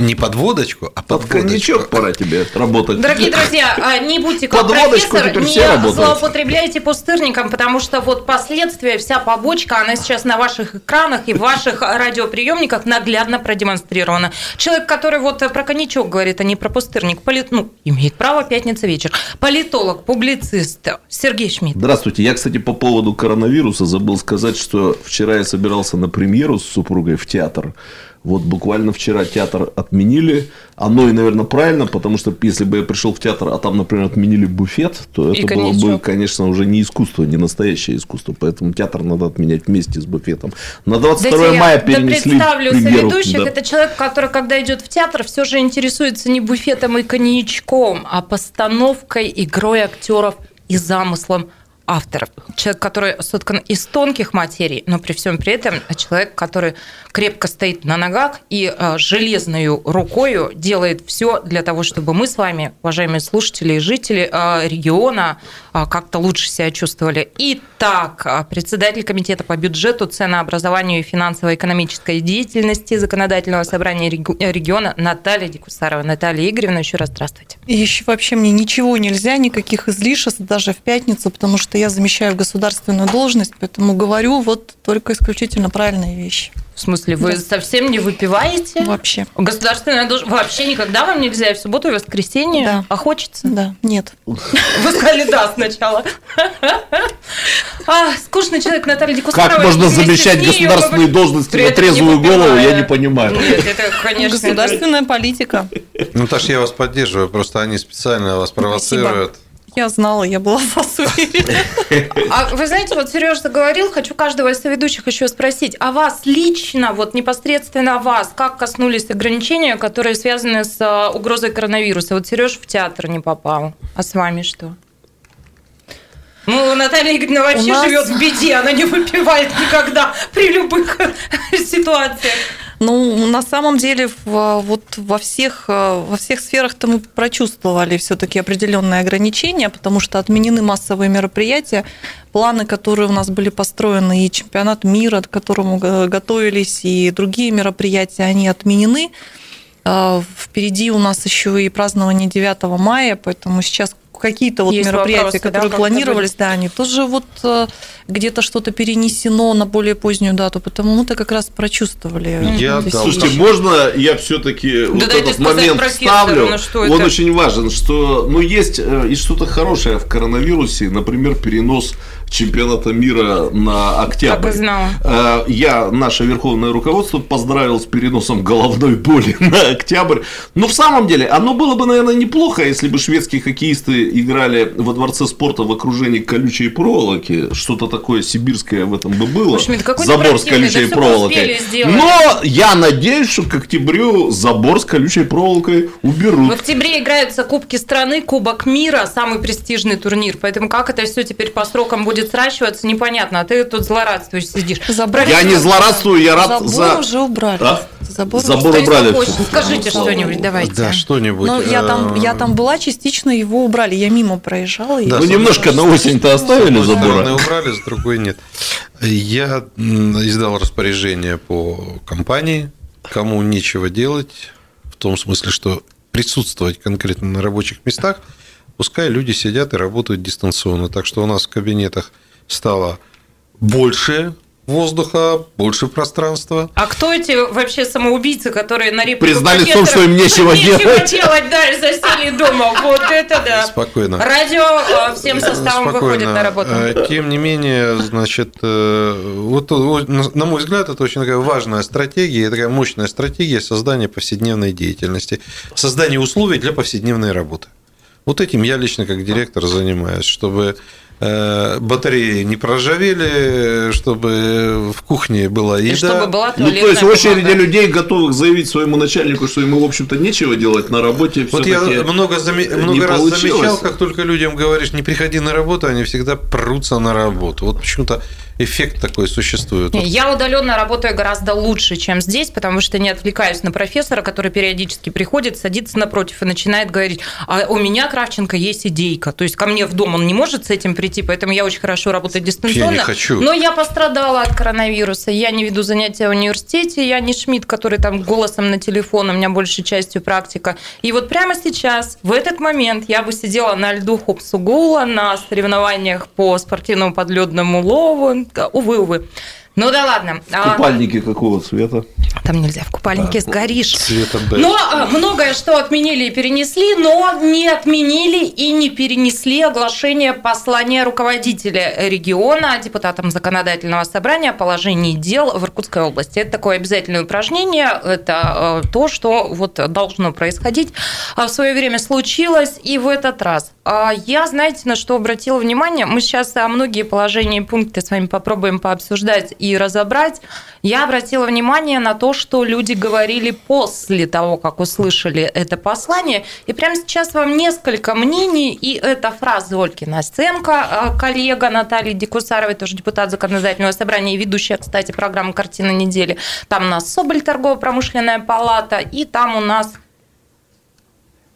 Не под водочку, а под, под коньячок пора тебе работать. Дорогие друзья, а, не будьте как под профессор, не злоупотребляйте пустырником, потому что вот последствия, вся побочка, она сейчас на ваших экранах и в ваших радиоприемниках наглядно продемонстрирована. Человек, который вот про коньячок говорит, а не про пустырник, полит, ну, имеет право пятница вечер. Политолог, публицист Сергей Шмидт. Здравствуйте. Я, кстати, по поводу коронавируса забыл сказать, что вчера я собирался на премьеру с супругой в театр. Вот буквально вчера театр отменили. Оно и, наверное, правильно, потому что если бы я пришел в театр, а там, например, отменили буфет, то это и было бы, конечно, уже не искусство, не настоящее искусство. Поэтому театр надо отменять вместе с буфетом. На 22 да мая перенесли. Да представлю соведущих. Да. Это человек, который, когда идет в театр, все же интересуется не буфетом и коньячком, а постановкой, игрой актеров и замыслом авторов. Человек, который соткан из тонких материй, но при всем при этом человек, который крепко стоит на ногах и э, железной рукой делает все для того, чтобы мы с вами, уважаемые слушатели и жители э, региона, э, как-то лучше себя чувствовали. Итак, председатель комитета по бюджету, ценообразованию и финансово-экономической деятельности законодательного собрания региона Наталья Дикусарова. Наталья Игоревна, еще раз здравствуйте. Еще вообще мне ничего нельзя, никаких излишеств даже в пятницу, потому что я замещаю государственную должность, поэтому говорю вот только исключительно правильные вещи. В смысле, вы да. совсем не выпиваете? Вообще. Государственная должность вообще никогда вам нельзя и в субботу, и в воскресенье? Да. А хочется? Да, нет. Вы сказали да сначала. А, скучный человек Наталья Дикусарова. Как можно замещать государственные должности на трезвую голову, я не понимаю. Нет, это, конечно... Государственная политика. Ну, Таш, я вас поддерживаю, просто они специально вас провоцируют. Я знала, я была уверена. А вы знаете, вот Сережа говорил, хочу каждого из соведущих еще спросить, а вас лично, вот непосредственно вас, как коснулись ограничения, которые связаны с а, угрозой коронавируса? Вот Сереж в театр не попал, а с вами что? Ну, Наталья Игоревна вообще нас... живет в беде, она не выпивает никогда при любых ситуациях. Ну, на самом деле, вот во всех, э, во всех сферах-то мы прочувствовали все-таки определенные ограничения, потому что отменены массовые мероприятия, планы, которые у нас были построены, и чемпионат мира, к которому готовились, и другие мероприятия, они отменены. Э, впереди у нас еще и празднование 9 мая, поэтому сейчас какие-то вот Есть мероприятия, вопросы, которые да, планировались, да, они тоже вот э, где-то что-то перенесено на более позднюю дату, потому мы-то как раз прочувствовали. Я Слушайте, можно я все-таки да вот этот момент ставлю? Ну, Он это? очень важен, что ну есть э, и что-то хорошее в коронавирусе, например, перенос чемпионата мира на октябрь. Э, я наше верховное руководство поздравил с переносом головной боли *laughs* на октябрь. Но в самом деле оно было бы, наверное, неплохо, если бы шведские хоккеисты играли во дворце спорта в окружении колючей проволоки. Что-то такое сибирское в этом бы было. Шмидт, забор с колючей проволокой. Но я надеюсь, что к октябрю забор с колючей проволокой уберут. В октябре играются Кубки страны, Кубок мира, самый престижный турнир. Поэтому как это все теперь по срокам будет будет сращиваться, непонятно. А ты тут злорадствуешь, сидишь. Забор... Я не злорадствую, я рад Забор за... уже убрали. А? Забор, Забор убрали. Скажите что-нибудь, давайте. Да, что-нибудь. Ну, я там, я там была, частично его убрали. Я мимо проезжала. Да, ну, немножко на осень-то оставили забор. С убрали, с другой нет. Я издал распоряжение по компании, кому нечего делать, в том смысле, что присутствовать конкретно на рабочих местах – Пускай люди сидят и работают дистанционно. Так что у нас в кабинетах стало больше воздуха, больше пространства. А кто эти вообще самоубийцы, которые на реплику Признали в том, что им нечего, нечего делать. делать, да, и засели дома. Вот это да. Спокойно. Радио а, всем составом Спокойно. выходит на работу. Э, тем не менее, значит, э, вот, на мой взгляд, это очень такая важная стратегия, такая мощная стратегия создания повседневной деятельности, создания условий для повседневной работы. Вот этим я лично как директор занимаюсь, чтобы батареи не проржавели, чтобы в кухне была еда. И чтобы была ну, то есть очереди людей, готовых заявить своему начальнику, что ему, в общем-то, нечего делать на работе. Вот я много, заме... много раз замечал, как только людям говоришь, не приходи на работу, они всегда прутся на работу. Вот почему-то эффект такой существует. Я удаленно работаю гораздо лучше, чем здесь, потому что не отвлекаюсь на профессора, который периодически приходит, садится напротив и начинает говорить, а у меня, Кравченко, есть идейка. То есть ко мне в дом он не может с этим прийти, поэтому я очень хорошо работаю дистанционно. Я не хочу. Но я пострадала от коронавируса. Я не веду занятия в университете, я не Шмидт, который там голосом на телефон, у меня большей частью практика. И вот прямо сейчас, в этот момент, я бы сидела на льду Хопсугула на соревнованиях по спортивному подледному лову, увы, увы. Ну да ладно. А Купальники а... какого цвета? Там нельзя в купальнике а, сгоришь. Цвета Б. Но а, многое что отменили и перенесли, но не отменили и не перенесли оглашение послания руководителя региона депутатам законодательного собрания о положении дел в Иркутской области. Это такое обязательное упражнение, это то, что вот должно происходить. В свое время случилось и в этот раз. Я, знаете, на что обратила внимание? Мы сейчас многие положения и пункты с вами попробуем пообсуждать и разобрать, я обратила внимание на то, что люди говорили после того, как услышали это послание. И прямо сейчас вам несколько мнений, и это фраза Ольги Настенко, а, коллега Натальи Дикусаровой, тоже депутат законодательного собрания и ведущая, кстати, программы «Картина недели». Там у нас Соболь, торгово-промышленная палата, и там у нас...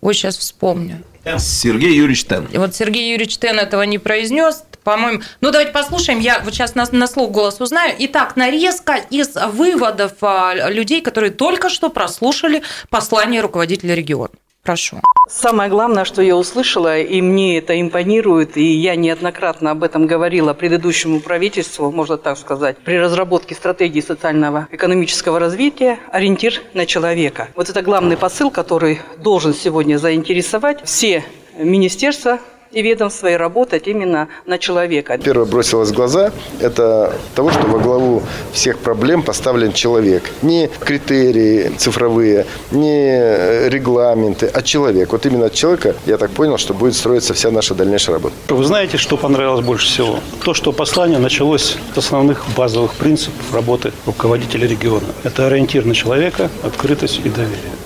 Ой, сейчас вспомню. Сергей Юрьевич Тен. И вот Сергей Юрьевич Тен этого не произнес, по-моему. Ну, давайте послушаем. Я вот сейчас на, на слух голос узнаю. Итак, нарезка из выводов а, людей, которые только что прослушали послание руководителя региона. Прошу. Самое главное, что я услышала, и мне это импонирует, и я неоднократно об этом говорила предыдущему правительству, можно так сказать, при разработке стратегии социального экономического развития, ориентир на человека. Вот это главный посыл, который должен сегодня заинтересовать все министерства, и ведомства, и работать именно на человека. Первое бросилось в глаза – это того, что во главу всех проблем поставлен человек. Не критерии цифровые, не регламенты, а человек. Вот именно от человека, я так понял, что будет строиться вся наша дальнейшая работа. Вы знаете, что понравилось больше всего? То, что послание началось с основных базовых принципов работы руководителя региона. Это ориентир на человека, открытость и доверие.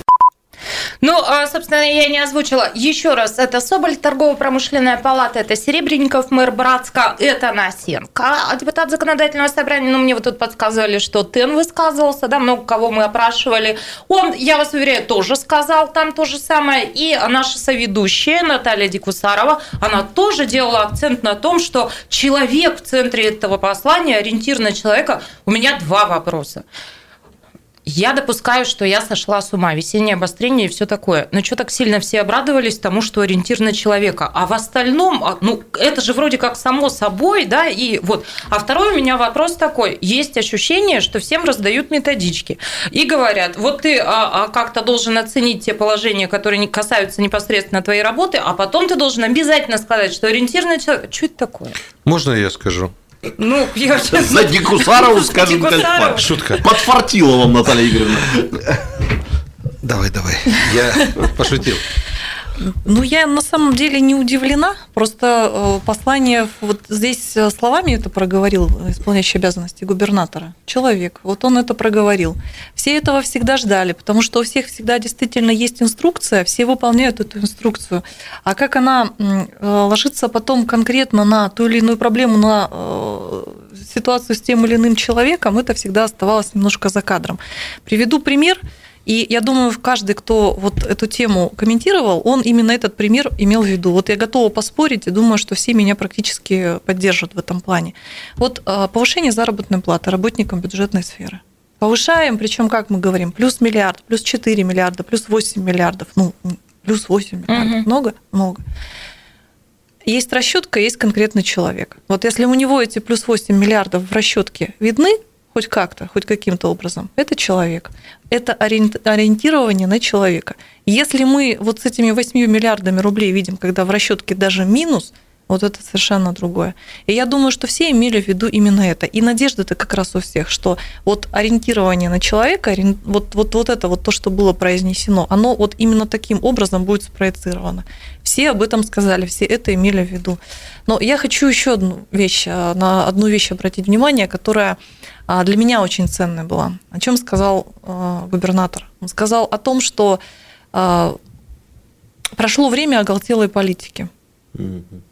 Ну, а, собственно, я не озвучила. Еще раз, это Соболь, торгово-промышленная палата, это Серебренников, мэр Братска, это Насенко. А депутат законодательного собрания, ну, мне вот тут подсказывали, что Тен высказывался, да, много кого мы опрашивали. Он, я вас уверяю, тоже сказал там то же самое. И наша соведущая Наталья Дикусарова, она тоже делала акцент на том, что человек в центре этого послания, ориентир на человека. У меня два вопроса. Я допускаю, что я сошла с ума, весеннее обострение и все такое. Но что так сильно все обрадовались тому, что ориентир на человека? А в остальном, а, ну, это же вроде как само собой, да, и вот. А второй у меня вопрос такой. Есть ощущение, что всем раздают методички и говорят, вот ты а, а как-то должен оценить те положения, которые не касаются непосредственно твоей работы, а потом ты должен обязательно сказать, что ориентир на человека... Что это такое? Можно я скажу? Ну, я сейчас... *laughs* За Дикусарову *laughs* скажем, как Шутка. Подфартила вам, Наталья Игоревна. Давай, давай. Я пошутил. Ну, я на самом деле не удивлена. Просто э, послание, вот здесь э, словами это проговорил исполняющий обязанности губернатора. Человек, вот он это проговорил. Все этого всегда ждали, потому что у всех всегда действительно есть инструкция, все выполняют эту инструкцию. А как она э, ложится потом конкретно на ту или иную проблему, на ситуацию с тем или иным человеком, это всегда оставалось немножко за кадром. Приведу пример. И я думаю, каждый, кто вот эту тему комментировал, он именно этот пример имел в виду. Вот я готова поспорить и думаю, что все меня практически поддержат в этом плане. Вот а, повышение заработной платы работникам бюджетной сферы. Повышаем, причем, как мы говорим, плюс миллиард, плюс 4 миллиарда, плюс 8 миллиардов. Ну, плюс 8 миллиардов. Угу. Много? Много. Есть расчетка, есть конкретный человек. Вот если у него эти плюс 8 миллиардов в расчетке видны, хоть как-то, хоть каким-то образом, это человек. Это ориентирование на человека. Если мы вот с этими 8 миллиардами рублей видим, когда в расчетке даже минус, Вот это совершенно другое. И я думаю, что все имели в виду именно это. И надежда-то как раз у всех, что вот ориентирование на человека, вот, вот, вот это вот то, что было произнесено, оно вот именно таким образом будет спроецировано. Все об этом сказали, все это имели в виду. Но я хочу еще одну вещь, а, на одну вещь обратить внимание, которая а, для меня очень ценная была. О чем сказал а, губернатор? Он сказал о том, что прошло время оголтелой политики.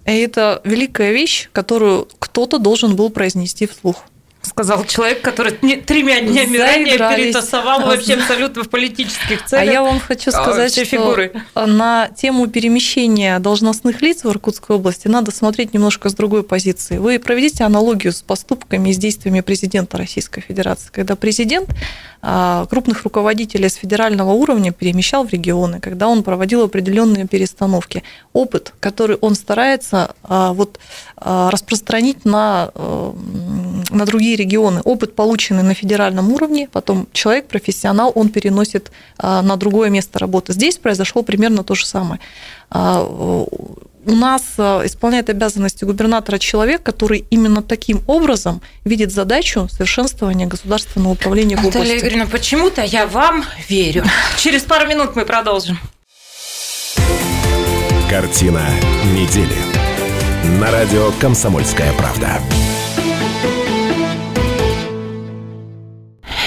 И это великая вещь, которую кто-то должен был произнести вслух сказал человек, который тремя днями ранее перетасовал вообще абсолютно в политических целях. А я вам хочу а, сказать, что фигуры. на тему перемещения должностных лиц в Иркутской области надо смотреть немножко с другой позиции. Вы проведите аналогию с поступками и с действиями президента Российской Федерации, когда президент а, крупных руководителей с федерального уровня перемещал в регионы, когда он проводил определенные перестановки. Опыт, который он старается а, вот, распространить на, на другие регионы. Опыт, полученный на федеральном уровне, потом человек, профессионал, он переносит а, на другое место работы. Здесь произошло примерно то же самое. А, у нас а, исполняет обязанности губернатора человек, который именно таким образом видит задачу совершенствования государственного управления в области. Наталья Игоревна, почему-то я вам верю. Через пару минут мы продолжим. Картина недели. На радио «Комсомольская правда».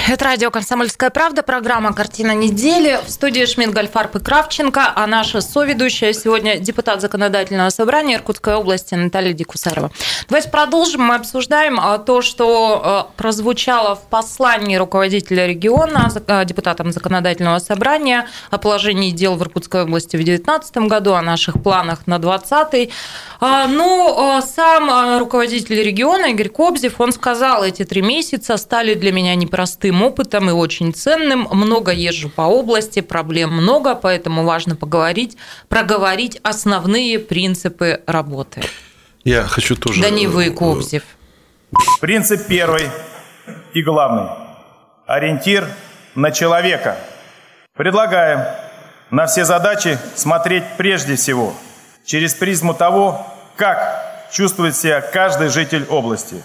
Это радио «Комсомольская правда», программа «Картина недели». В студии Шмидт, Гольфарб и Кравченко, а наша соведущая сегодня депутат Законодательного собрания Иркутской области Наталья Дикусарова. Давайте продолжим. Мы обсуждаем а, то, что а, прозвучало в послании руководителя региона а, депутатам Законодательного собрания о положении дел в Иркутской области в 2019 году, о наших планах на 2020. Ну, сам руководитель региона Игорь Кобзев, он сказал, эти три месяца стали для меня непростым опытом и очень ценным. Много езжу по области, проблем много, поэтому важно поговорить, проговорить основные принципы работы. Я хочу тоже... Да не вы, Кобзев. Принцип первый и главный. Ориентир на человека. Предлагаем на все задачи смотреть прежде всего через призму того, как чувствует себя каждый житель области.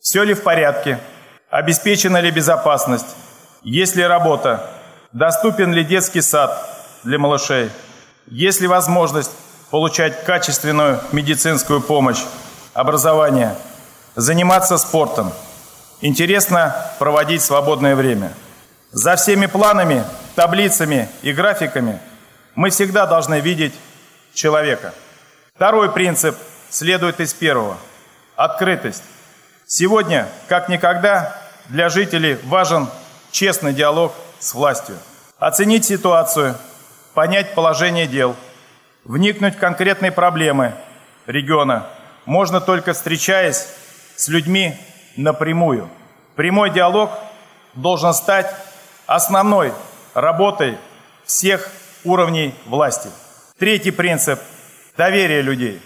Все ли в порядке – Обеспечена ли безопасность? Есть ли работа? Доступен ли детский сад для малышей? Есть ли возможность получать качественную медицинскую помощь, образование, заниматься спортом? Интересно проводить свободное время. За всеми планами, таблицами и графиками мы всегда должны видеть человека. Второй принцип следует из первого – открытость. Сегодня, как никогда, для жителей важен честный диалог с властью. Оценить ситуацию, понять положение дел, вникнуть в конкретные проблемы региона можно только встречаясь с людьми напрямую. Прямой диалог должен стать основной работой всех уровней власти. Третий принцип – доверие людей.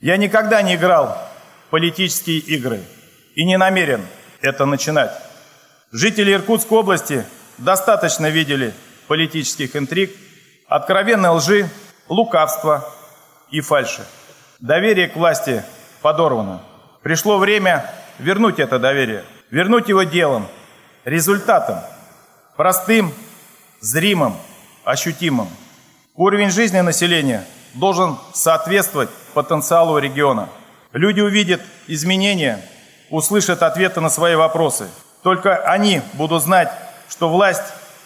Я никогда не играл в политические игры – и не намерен это начинать. Жители Иркутской области достаточно видели политических интриг, откровенной лжи, лукавства и фальши. Доверие к власти подорвано. Пришло время вернуть это доверие, вернуть его делом, результатом, простым, зримым, ощутимым. Уровень жизни населения должен соответствовать потенциалу региона. Люди увидят изменения – услышат ответы на свои вопросы. Только они будут знать, что власть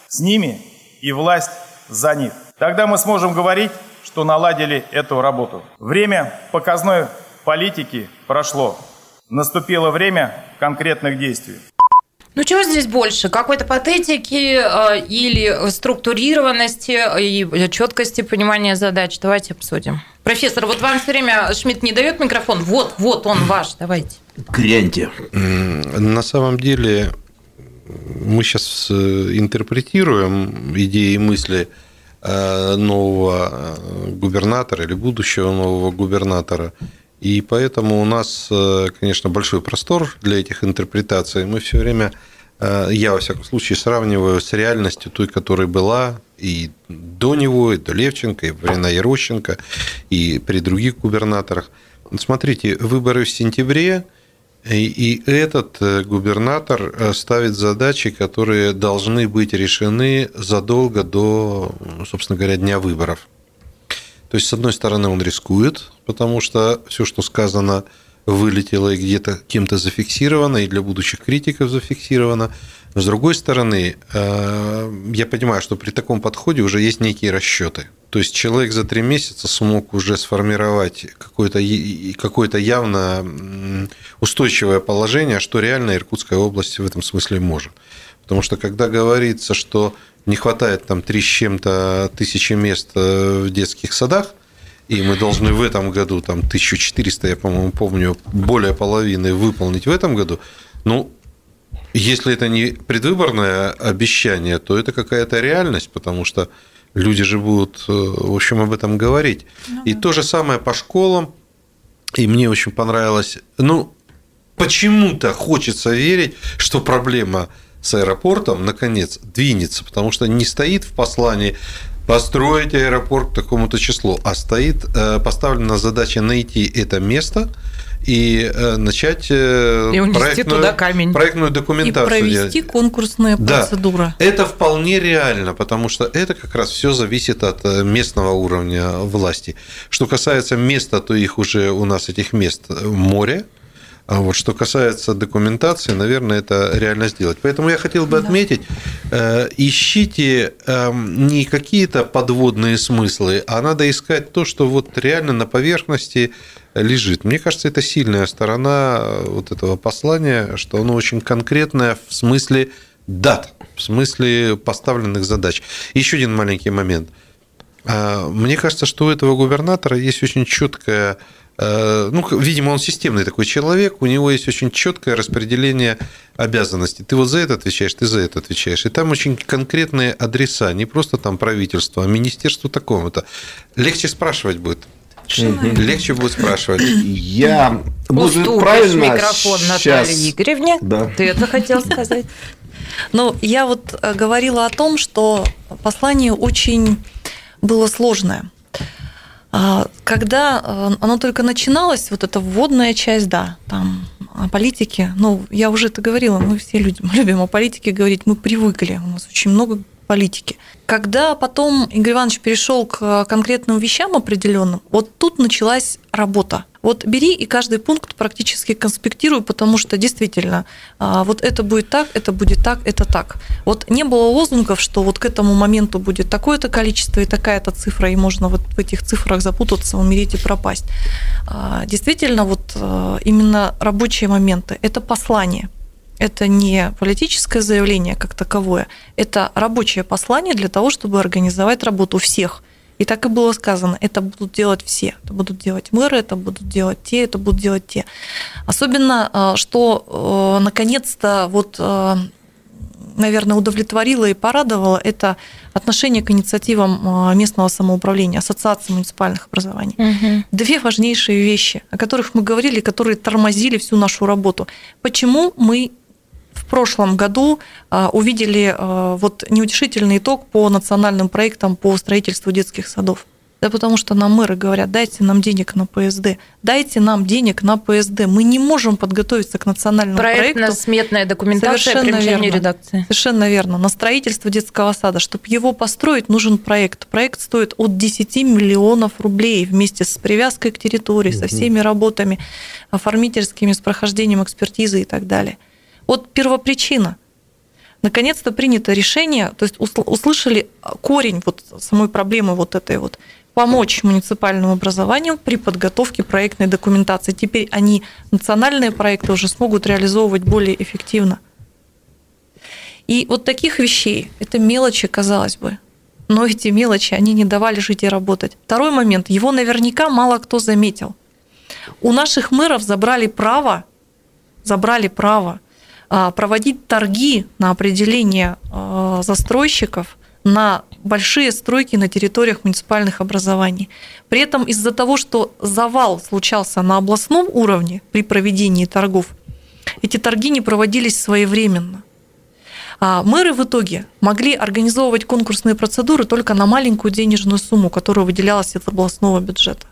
с ними и власть за них. Тогда мы сможем говорить, что наладили эту работу. Время показной политики прошло. Наступило время конкретных действий. Ну, чего здесь больше? Какой-то патетики э, или структурированности и четкости понимания задач? Давайте обсудим. Профессор, вот вам все время Шмидт не дает микрофон. Вот, вот он ваш. Давайте. Гряньте. На самом деле мы сейчас э, интерпретируем идеи и мысли э, нового губернатора или будущего нового губернатора. И поэтому у нас, э, конечно, большой простор для этих интерпретаций. Мы все время, я во всяком случае, сравниваю с реальностью той, которая была и до него, и до Левченко, и времена Ерощенко, и при других губернаторах. Смотрите, выборы в сентябре, и этот э, губернатор э, ставит задачи, которые должны быть решены задолго до, собственно говоря, дня выборов. То есть, с одной стороны, он рискует, потому что все, что сказано, вылетело и где-то кем-то зафиксировано, и для будущих критиков зафиксировано. С другой стороны, э, я понимаю, что при таком подходе уже есть некие расчеты. То есть человек за три месяца смог уже сформировать какое-то какое явно устойчивое положение, что реально Иркутская область в этом смысле может. Потому что когда говорится, что не хватает там три с чем-то тысячи мест э, в детских садах, и мы должны в этом году там 1400, я, по-моему, помню, более половины выполнить в этом году, ну, если это не предвыборное обещание, то это какая-то реальность, потому что люди же будут, э, в общем, об этом говорить. Ну, и да. то же самое по школам. И мне очень понравилось, ну, почему-то хочется верить, что проблема с аэропортом наконец двинется, потому что не стоит в послании построить аэропорт к такому-то числу, а стоит э, поставлена задача найти это место – и э, начать э, и проектную, туда камень. проектную документацию. И провести делать. конкурсные да. процедуры. Это вполне реально, потому что это как раз все зависит от местного уровня власти. Что касается места, то их уже у нас этих мест море. А вот что касается документации, наверное, это реально сделать. Поэтому я хотел бы отметить, э, ищите э, не какие-то подводные смыслы, а надо искать то, что вот реально на поверхности лежит. Мне кажется, это сильная сторона э, вот этого послания, что оно очень конкретное в смысле дат, в смысле поставленных задач. Еще один маленький момент. А, мне кажется, что у этого губернатора есть очень четкая э, ну, видимо, он системный такой человек, у него есть очень четкое распределение обязанностей. Ты вот за это отвечаешь, ты за это отвечаешь. И там очень конкретные адреса, не просто там правительство, а министерство такому-то. Легче спрашивать будет. Легче будет спрашивать. Я может правильно микрофон Наталье Игоревне. Да. Ты это хотел сказать? Ну, я вот э, говорила о том, что послание очень было сложное. А, когда э, оно только начиналось, вот эта вводная часть, да, там о политике, ну, я уже это говорила, мы все люди, мы *laughs* любим о политике говорить, мы привыкли, у нас очень много политики. Когда потом Игорь Иванович перешел к конкретным вещам определенным, вот тут началась работа. Вот бери и каждый пункт практически конспектируй, потому что действительно а, вот это будет так, это будет так, это так. Вот не было лозунгов, что вот к этому моменту будет такое-то количество и такая-то цифра, и можно вот в этих цифрах запутаться, умереть и пропасть. А, действительно, вот а, именно рабочие моменты – это послание – это не политическое заявление как таковое, это рабочее послание для того, чтобы организовать работу всех. И так и было сказано, это будут делать все. Это будут делать мэры, это будут делать те, это будут делать те. Особенно, э, что э, наконец-то вот э, наверное, удовлетворило и порадовало, это отношение к инициативам местного самоуправления, ассоциации муниципальных образований. Угу. Две важнейшие вещи, о которых мы говорили, которые тормозили всю нашу работу. Почему мы прошлом году а, увидели а, вот неутешительный итог по национальным проектам по строительству детских садов. Да потому что нам мэры говорят, дайте нам денег на ПСД, дайте нам денег на ПСД. Мы не можем подготовиться к национальному проекту. Проектно-сметная документация Совершенно верно. редакции. Совершенно верно. На строительство детского сада. Чтобы его построить, нужен проект. Проект стоит от 10 миллионов рублей вместе с привязкой к территории, угу. со всеми работами оформительскими, с прохождением экспертизы и так далее. Вот первопричина. Наконец-то принято решение, то есть услышали корень вот самой проблемы вот этой вот помочь муниципальному образованию при подготовке проектной документации. Теперь они национальные проекты уже смогут реализовывать более эффективно. И вот таких вещей, это мелочи, казалось бы, но эти мелочи, они не давали жить и работать. Второй момент, его наверняка мало кто заметил. У наших мэров забрали право, забрали право проводить торги на определение а, застройщиков на большие стройки на территориях муниципальных образований. При этом из-за того, что завал случался на областном уровне при проведении торгов, эти торги не проводились своевременно. А мэры в итоге могли организовывать конкурсные процедуры только на маленькую денежную сумму, которая выделялась из областного бюджета.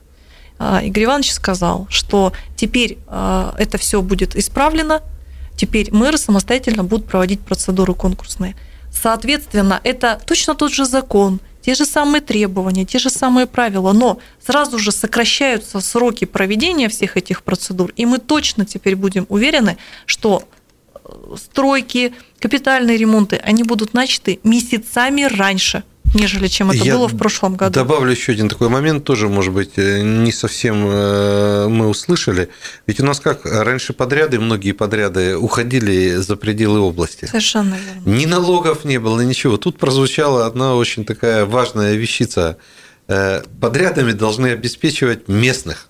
А, Игорь Иванович сказал, что теперь а, это все будет исправлено, теперь мэры самостоятельно будут проводить процедуры конкурсные. Соответственно, это точно тот же закон, те же самые требования, те же самые правила, но сразу же сокращаются сроки проведения всех этих процедур, и мы точно теперь будем уверены, что э, стройки, капитальные ремонты, они будут начаты месяцами раньше – нежели чем это Я было в прошлом году. Добавлю еще один такой момент, тоже, может быть, э, не совсем э, мы услышали. Ведь у нас как, раньше подряды, многие подряды уходили за пределы области. Совершенно верно. Ни налогов не было, ничего. Тут прозвучала одна очень такая важная вещица. Э, подрядами должны обеспечивать местных.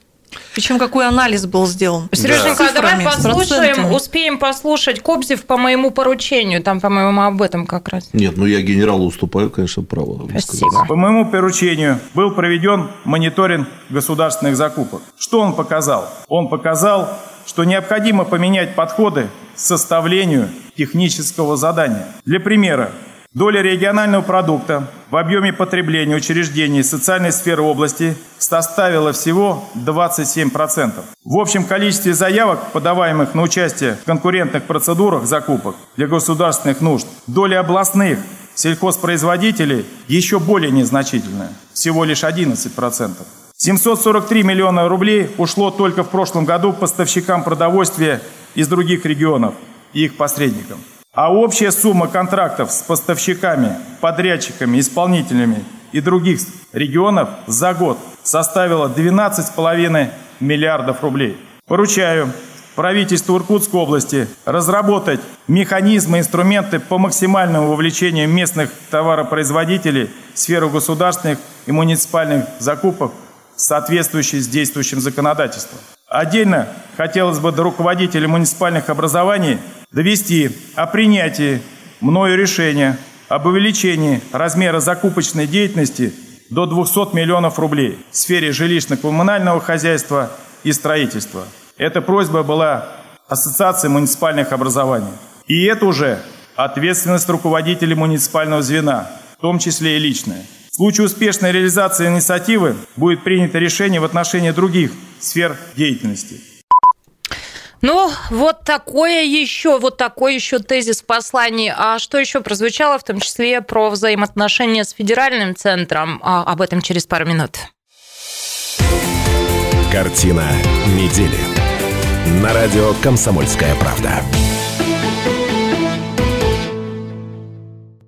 Причем какой анализ был сделан? Сереженька, да. давай послушаем, успеем послушать Кобзев по моему поручению. Там, по-моему, об этом как раз. Нет, ну я генералу уступаю, конечно, право. Спасибо. По моему поручению был проведен мониторинг государственных закупок. Что он показал? Он показал, что необходимо поменять подходы к составлению технического задания. Для примера, Доля регионального продукта в объеме потребления учреждений социальной сферы области составила всего 27%. В общем количестве заявок, подаваемых на участие в конкурентных процедурах закупок для государственных нужд, доля областных сельхозпроизводителей еще более незначительная, всего лишь 11%. 743 миллиона рублей ушло только в прошлом году поставщикам продовольствия из других регионов и их посредникам. А общая сумма контрактов с поставщиками, подрядчиками, исполнителями и других регионов за год составила 12,5 миллиардов рублей. Поручаю правительству Иркутской области разработать механизмы, инструменты по максимальному вовлечению местных товаропроизводителей в сферу государственных и муниципальных закупок, соответствующей с действующим законодательством. Отдельно хотелось бы до руководителей муниципальных образований довести о принятии мною решения об увеличении размера закупочной деятельности до 200 миллионов рублей в сфере жилищно-коммунального хозяйства и строительства. Эта просьба была Ассоциации муниципальных образований. И это уже ответственность руководителей муниципального звена, в том числе и личная. В случае успешной реализации инициативы будет принято решение в отношении других сфер деятельности. Ну, вот такое еще, вот такой еще тезис в послании. А что еще прозвучало, в том числе про взаимоотношения с федеральным центром? А, об этом через пару минут. Картина недели. На радио «Комсомольская правда».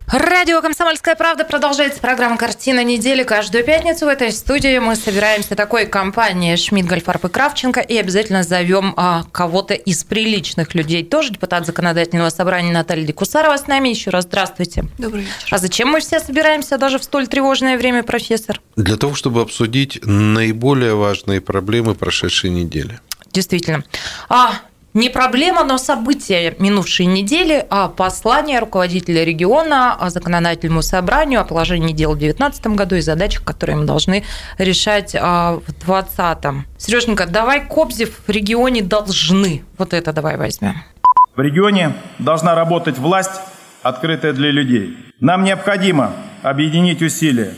Радио «Комсомольская правда» продолжается программа «Картина недели». Каждую пятницу в этой студии мы собираемся такой компанией Шмидт, Гольфарб и Кравченко и обязательно зовем а, кого-то из приличных людей. Тоже депутат законодательного собрания Наталья Декусарова с нами. Еще раз здравствуйте. Добрый вечер. А зачем мы все собираемся даже в столь тревожное время, профессор? Для того, чтобы обсудить наиболее важные проблемы прошедшей недели. Действительно. А не проблема, но события минувшей недели, а послание руководителя региона о законодательному собранию, о положении дел в 2019 году и задачах, которые мы должны решать а, в 2020. Сереженька, давай Кобзев в регионе должны. Вот это давай возьмем. В регионе должна работать власть, открытая для людей. Нам необходимо объединить усилия.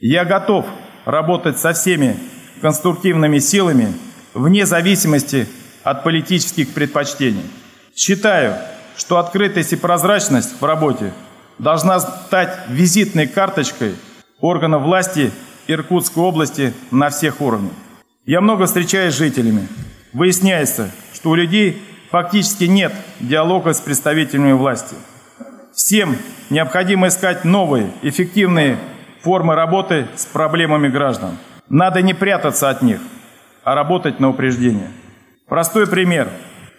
Я готов работать со всеми конструктивными силами вне зависимости от политических предпочтений. Считаю, что открытость и прозрачность в работе должна стать визитной карточкой органов власти Иркутской области на всех уровнях. Я много встречаюсь с жителями. Выясняется, что у людей фактически нет диалога с представителями власти. Всем необходимо искать новые, эффективные формы работы с проблемами граждан. Надо не прятаться от них, а работать на упреждение. Простой пример.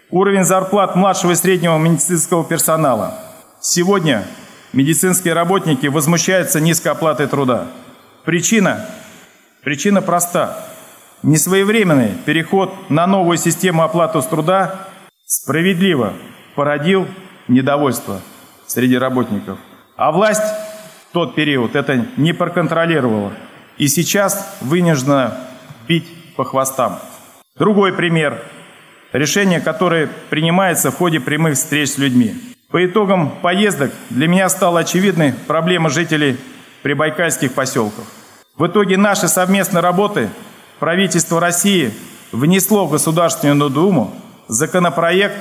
Уровень зарплат младшего и среднего медицинского персонала. Сегодня медицинские работники возмущаются низкой оплатой труда. Причина? Причина проста. Несвоевременный переход на новую систему оплаты с труда справедливо породил недовольство среди работников. А власть в тот период это не проконтролировала. И сейчас вынуждена бить по хвостам. Другой пример решение, которое принимается в ходе прямых встреч с людьми. По итогам поездок для меня стала очевидной проблема жителей прибайкальских поселков. В итоге нашей совместной работы правительство России внесло в Государственную Думу законопроект,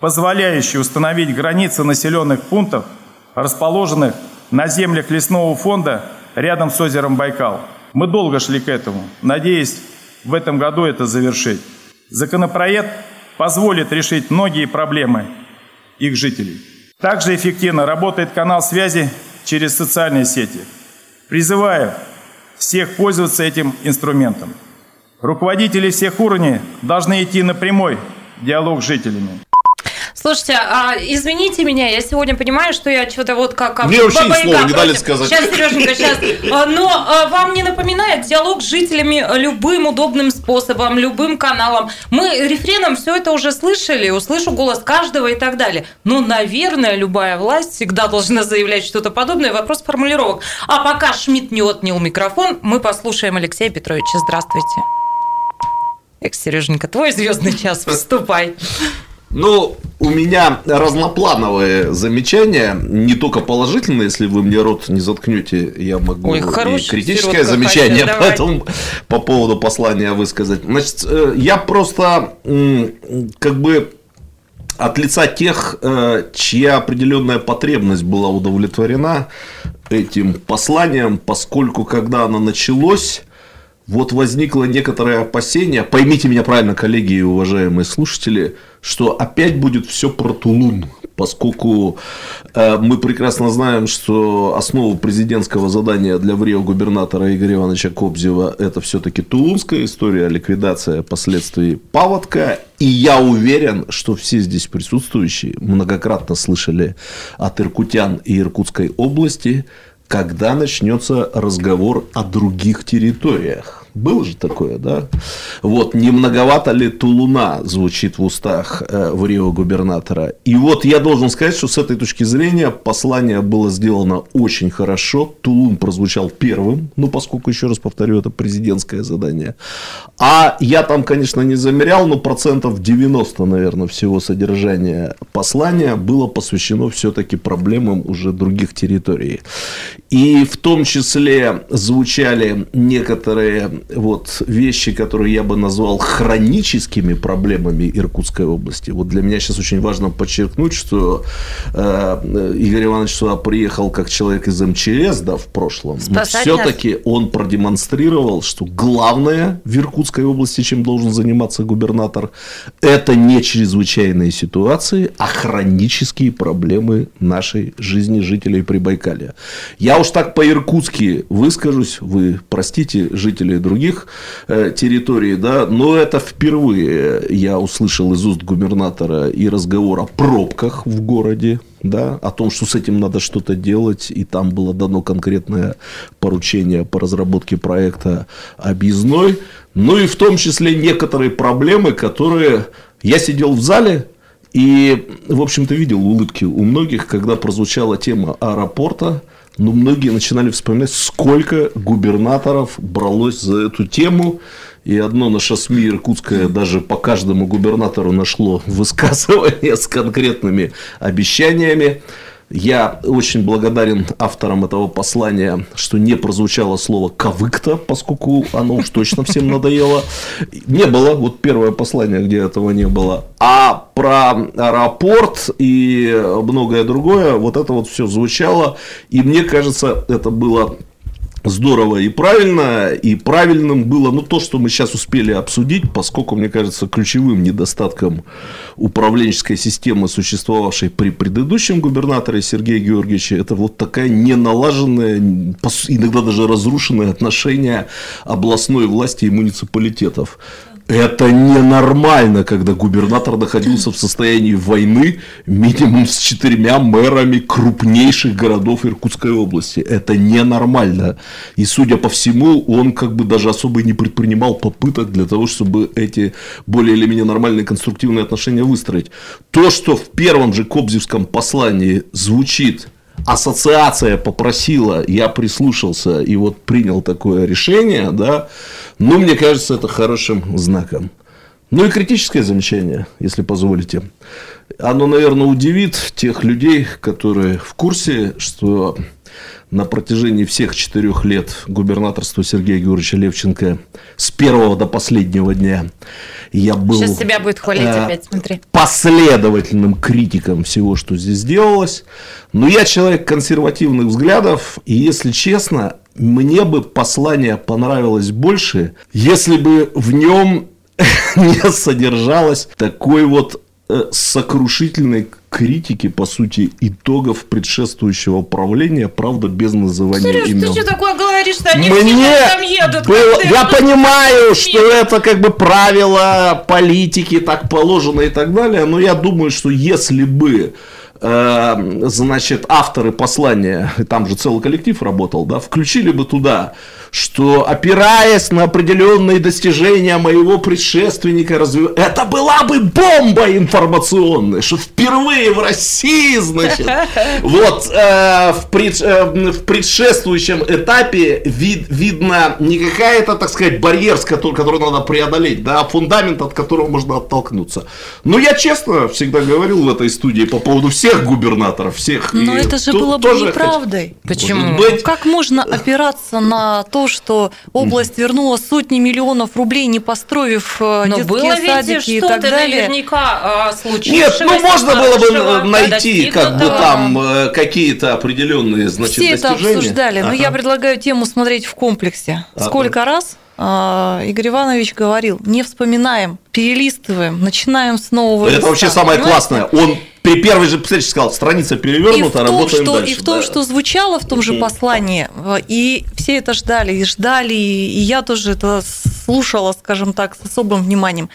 позволяющий установить границы населенных пунктов, расположенных на землях лесного фонда рядом с озером Байкал. Мы долго шли к этому, надеясь в этом году это завершить. Законопроект позволит решить многие проблемы их жителей. Также эффективно работает канал связи через социальные сети. Призываю всех пользоваться этим инструментом. Руководители всех уровней должны идти на прямой диалог с жителями. Слушайте, а, извините меня, я сегодня понимаю, что я что-то вот как... Мне вообще ни слова не дали сказать. Сейчас, Сереженька, сейчас. А, но а, вам не напоминает диалог с жителями любым удобным способом, любым каналом. Мы рефреном все это уже слышали, услышу голос каждого и так далее. Но, наверное, любая власть всегда должна заявлять что-то подобное. Вопрос формулировок. А пока Шмидт не отнял микрофон, мы послушаем Алексея Петровича. Здравствуйте. Экс, Сереженька, твой звездный час, вступай. Ну, у меня разноплановые замечания, не только положительные, если вы мне рот не заткнете, я могу Ой, и критическое замечание по, этому, по поводу послания высказать. Значит, э, я просто как бы от лица тех, э, чья определенная потребность была удовлетворена этим посланием, поскольку когда оно началось, вот возникло некоторое опасение, поймите меня правильно, коллеги и уважаемые слушатели, что опять будет все про Тулун, поскольку э, мы прекрасно знаем, что основу президентского задания для врио губернатора Игоря Ивановича Кобзева это все-таки тулунская история, ликвидация последствий паводка. И я уверен, что все здесь присутствующие многократно слышали от иркутян и Иркутской области, когда начнется разговор о других территориях. Было же такое, да? Вот, не многовато ли Тулуна звучит в устах э, в Рио губернатора. И вот я должен сказать, что с этой точки зрения послание было сделано очень хорошо. Тулун прозвучал первым, ну, поскольку, еще раз повторю, это президентское задание. А я там, конечно, не замерял, но процентов 90, наверное, всего содержания послания было посвящено все-таки проблемам уже других территорий. И в том числе звучали некоторые вот вещи, которые я бы назвал хроническими проблемами Иркутской области. Вот для меня сейчас очень важно подчеркнуть, что э, Игорь Иванович сюда приехал как человек из МЧС, да, в прошлом. Но все-таки он продемонстрировал, что главное в Иркутской области, чем должен заниматься губернатор, это не чрезвычайные ситуации, а хронические проблемы нашей жизни жителей Прибайкалия. Я уж так по-иркутски выскажусь, вы простите жителей других э, территорий, да, но это впервые я услышал из уст губернатора и разговор о пробках в городе, да, о том, что с этим надо что-то делать, и там было дано конкретное поручение по разработке проекта объездной, ну и в том числе некоторые проблемы, которые я сидел в зале, и, в общем-то, видел улыбки у многих, когда прозвучала тема аэропорта, но многие начинали вспоминать, сколько губернаторов бралось за эту тему. И одно наше СМИ иркутское даже по каждому губернатору нашло *laughs* высказывание с конкретными обещаниями. Я очень благодарен авторам этого послания, что не прозвучало слово «кавыкта», поскольку оно уж точно всем надоело. Не было, вот первое послание, где этого не было. А про аэропорт и многое другое, вот это вот все звучало. И мне кажется, это было здорово и правильно, и правильным было ну, то, что мы сейчас успели обсудить, поскольку, мне кажется, ключевым недостатком управленческой системы, существовавшей при предыдущем губернаторе Сергее Георгиевиче, это вот такая неналаженная, иногда даже разрушенное отношение областной власти и муниципалитетов. Это ненормально, когда губернатор находился в состоянии войны минимум с четырьмя мэрами крупнейших городов Иркутской области. Это ненормально. И, судя по всему, он как бы даже особо не предпринимал попыток для того, чтобы эти более или менее нормальные конструктивные отношения выстроить. То, что в первом же Кобзевском послании звучит ассоциация попросила, я прислушался и вот принял такое решение, да, ну, мне кажется, это хорошим знаком. Ну и критическое замечание, если позволите. Оно, наверное, удивит тех людей, которые в курсе, что на протяжении всех четырех лет губернаторства Сергея Георгиевича Левченко с первого до последнего дня я был Сейчас себя будет хвалить э, опять, смотри. последовательным критиком всего, что здесь делалось. Но я человек консервативных взглядов, и если честно, мне бы послание понравилось больше, если бы в нем *laughs* не содержалось такой вот сокрушительной критики, по сути, итогов предшествующего правления, правда, без называния Сереж, имен. ты что такое говоришь? Что они Мне там едут? Было... Я понимаю, что это как бы правило политики, так положено и так далее, но я думаю, что если бы э, значит, авторы послания, там же целый коллектив работал, да, включили бы туда что опираясь на определенные достижения моего предшественника, разве... это была бы бомба информационная, что впервые в России, значит, *laughs* вот э, в, пред, э, в предшествующем этапе вид, видно не какая-то, так сказать, барьер, который, который надо преодолеть, да, а фундамент, от которого можно оттолкнуться. Но я честно всегда говорил в этой студии по поводу всех губернаторов, всех. Но это же было бы неправдой. Почему? Быть... Как можно опираться на то, что область вернула сотни миллионов рублей, не построив э, Но детские было садики и так далее. наверняка а, Нет, ну можно было бы найти как бы там э, какие-то определенные значит, Все достижения. это обсуждали, ага. но я предлагаю тему смотреть в комплексе. Сколько ага. раз а, Игорь Иванович говорил, не вспоминаем, перелистываем, начинаем с нового Это листа, вообще самое понимаете? классное. Он при первой же встрече сказал, страница перевернута, и работаем что, дальше. И в том, да. что звучало в том же послании, и все это ждали, и ждали, и я тоже это слушала, скажем так, с особым вниманием,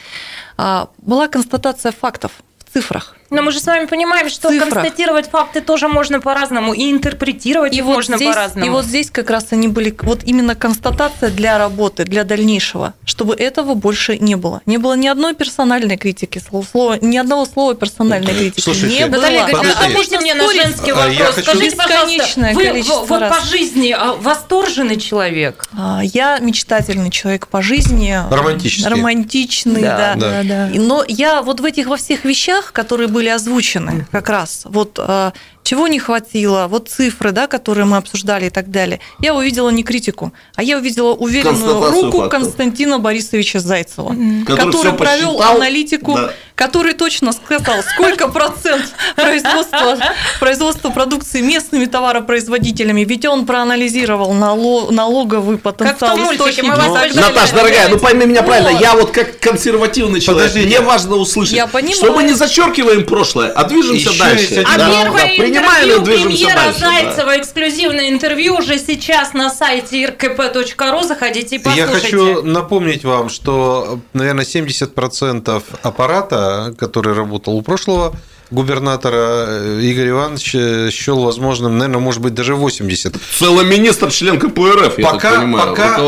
а, была констатация фактов в цифрах. Но мы же с вами понимаем, что цифрах. констатировать факты тоже можно по-разному, и интерпретировать и их вот можно здесь, по-разному. И вот здесь как раз они были, вот именно констатация для работы, для дальнейшего, чтобы этого больше не было. Не было ни одной персональной критики, слова, ни одного слова персональной критики. Слушайте, не было. Наталья ответьте мне на женский вопрос. Я хочу... Скажите, пожалуйста, вы вот раз. по жизни а, восторженный человек? А, я мечтательный человек по жизни. Романтический. Романтичный, да. да. да, да. Но я вот в этих во всех вещах, которые были озвучены как раз. Вот э, чего не хватило, вот цифры, да, которые мы обсуждали и так далее. Я увидела не критику, а я увидела уверенную руку фактов. Константина Борисовича Зайцева, который, который провел аналитику, да. который точно сказал, сколько процент производства, производства продукции местными товаропроизводителями, ведь он проанализировал налоговый потенциал источников. Ну, Наташа, дорогая, ну пойми меня правильно, я вот как консервативный человек, мне важно услышать, я что мы не зачеркиваем прошлое, а движемся дальше. А первое и движемся дальше. Зайцева, да. эксклюзивное интервью уже сейчас на сайте rkp.ru. Заходите и послушайте. Я хочу напомнить вам, что, наверное, 70% аппарата, который работал у прошлого губернатора э, Игорь Иванович э, счел возможным, наверное, может быть, даже 80. Целый министр, член КПРФ, пока, я так понимаю, пока,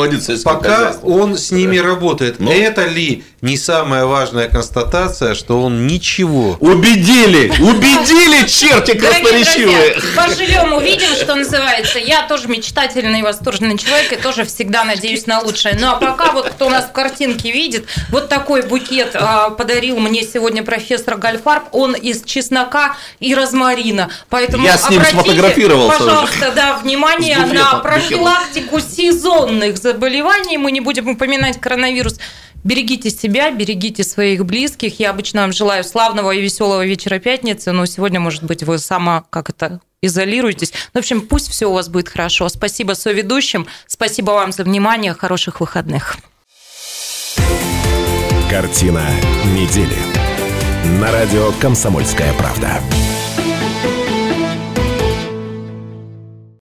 пока он с ними работает. Но... Ну. Это ли не самая важная констатация, что он ничего... Убедили! Убедили, черти красноречивые! Поживем, увидим, что называется. Я тоже мечтательный и восторженный человек, и тоже всегда надеюсь на лучшее. Ну, а пока вот кто нас в картинке видит, вот такой букет а, подарил мне сегодня профессор Гальфарб. Он из чеснока и розмарина. Поэтому Я с ним сфотографировался. Пожалуйста, да, внимание на профилактику сезонных заболеваний. Мы не будем упоминать коронавирус. Берегите себя, берегите своих близких. Я обычно вам желаю славного и веселого вечера пятницы, но сегодня, может быть, вы сама как это изолируйтесь. В общем, пусть все у вас будет хорошо. Спасибо соведущим, спасибо вам за внимание, хороших выходных. Картина недели. На радио «Комсомольская правда».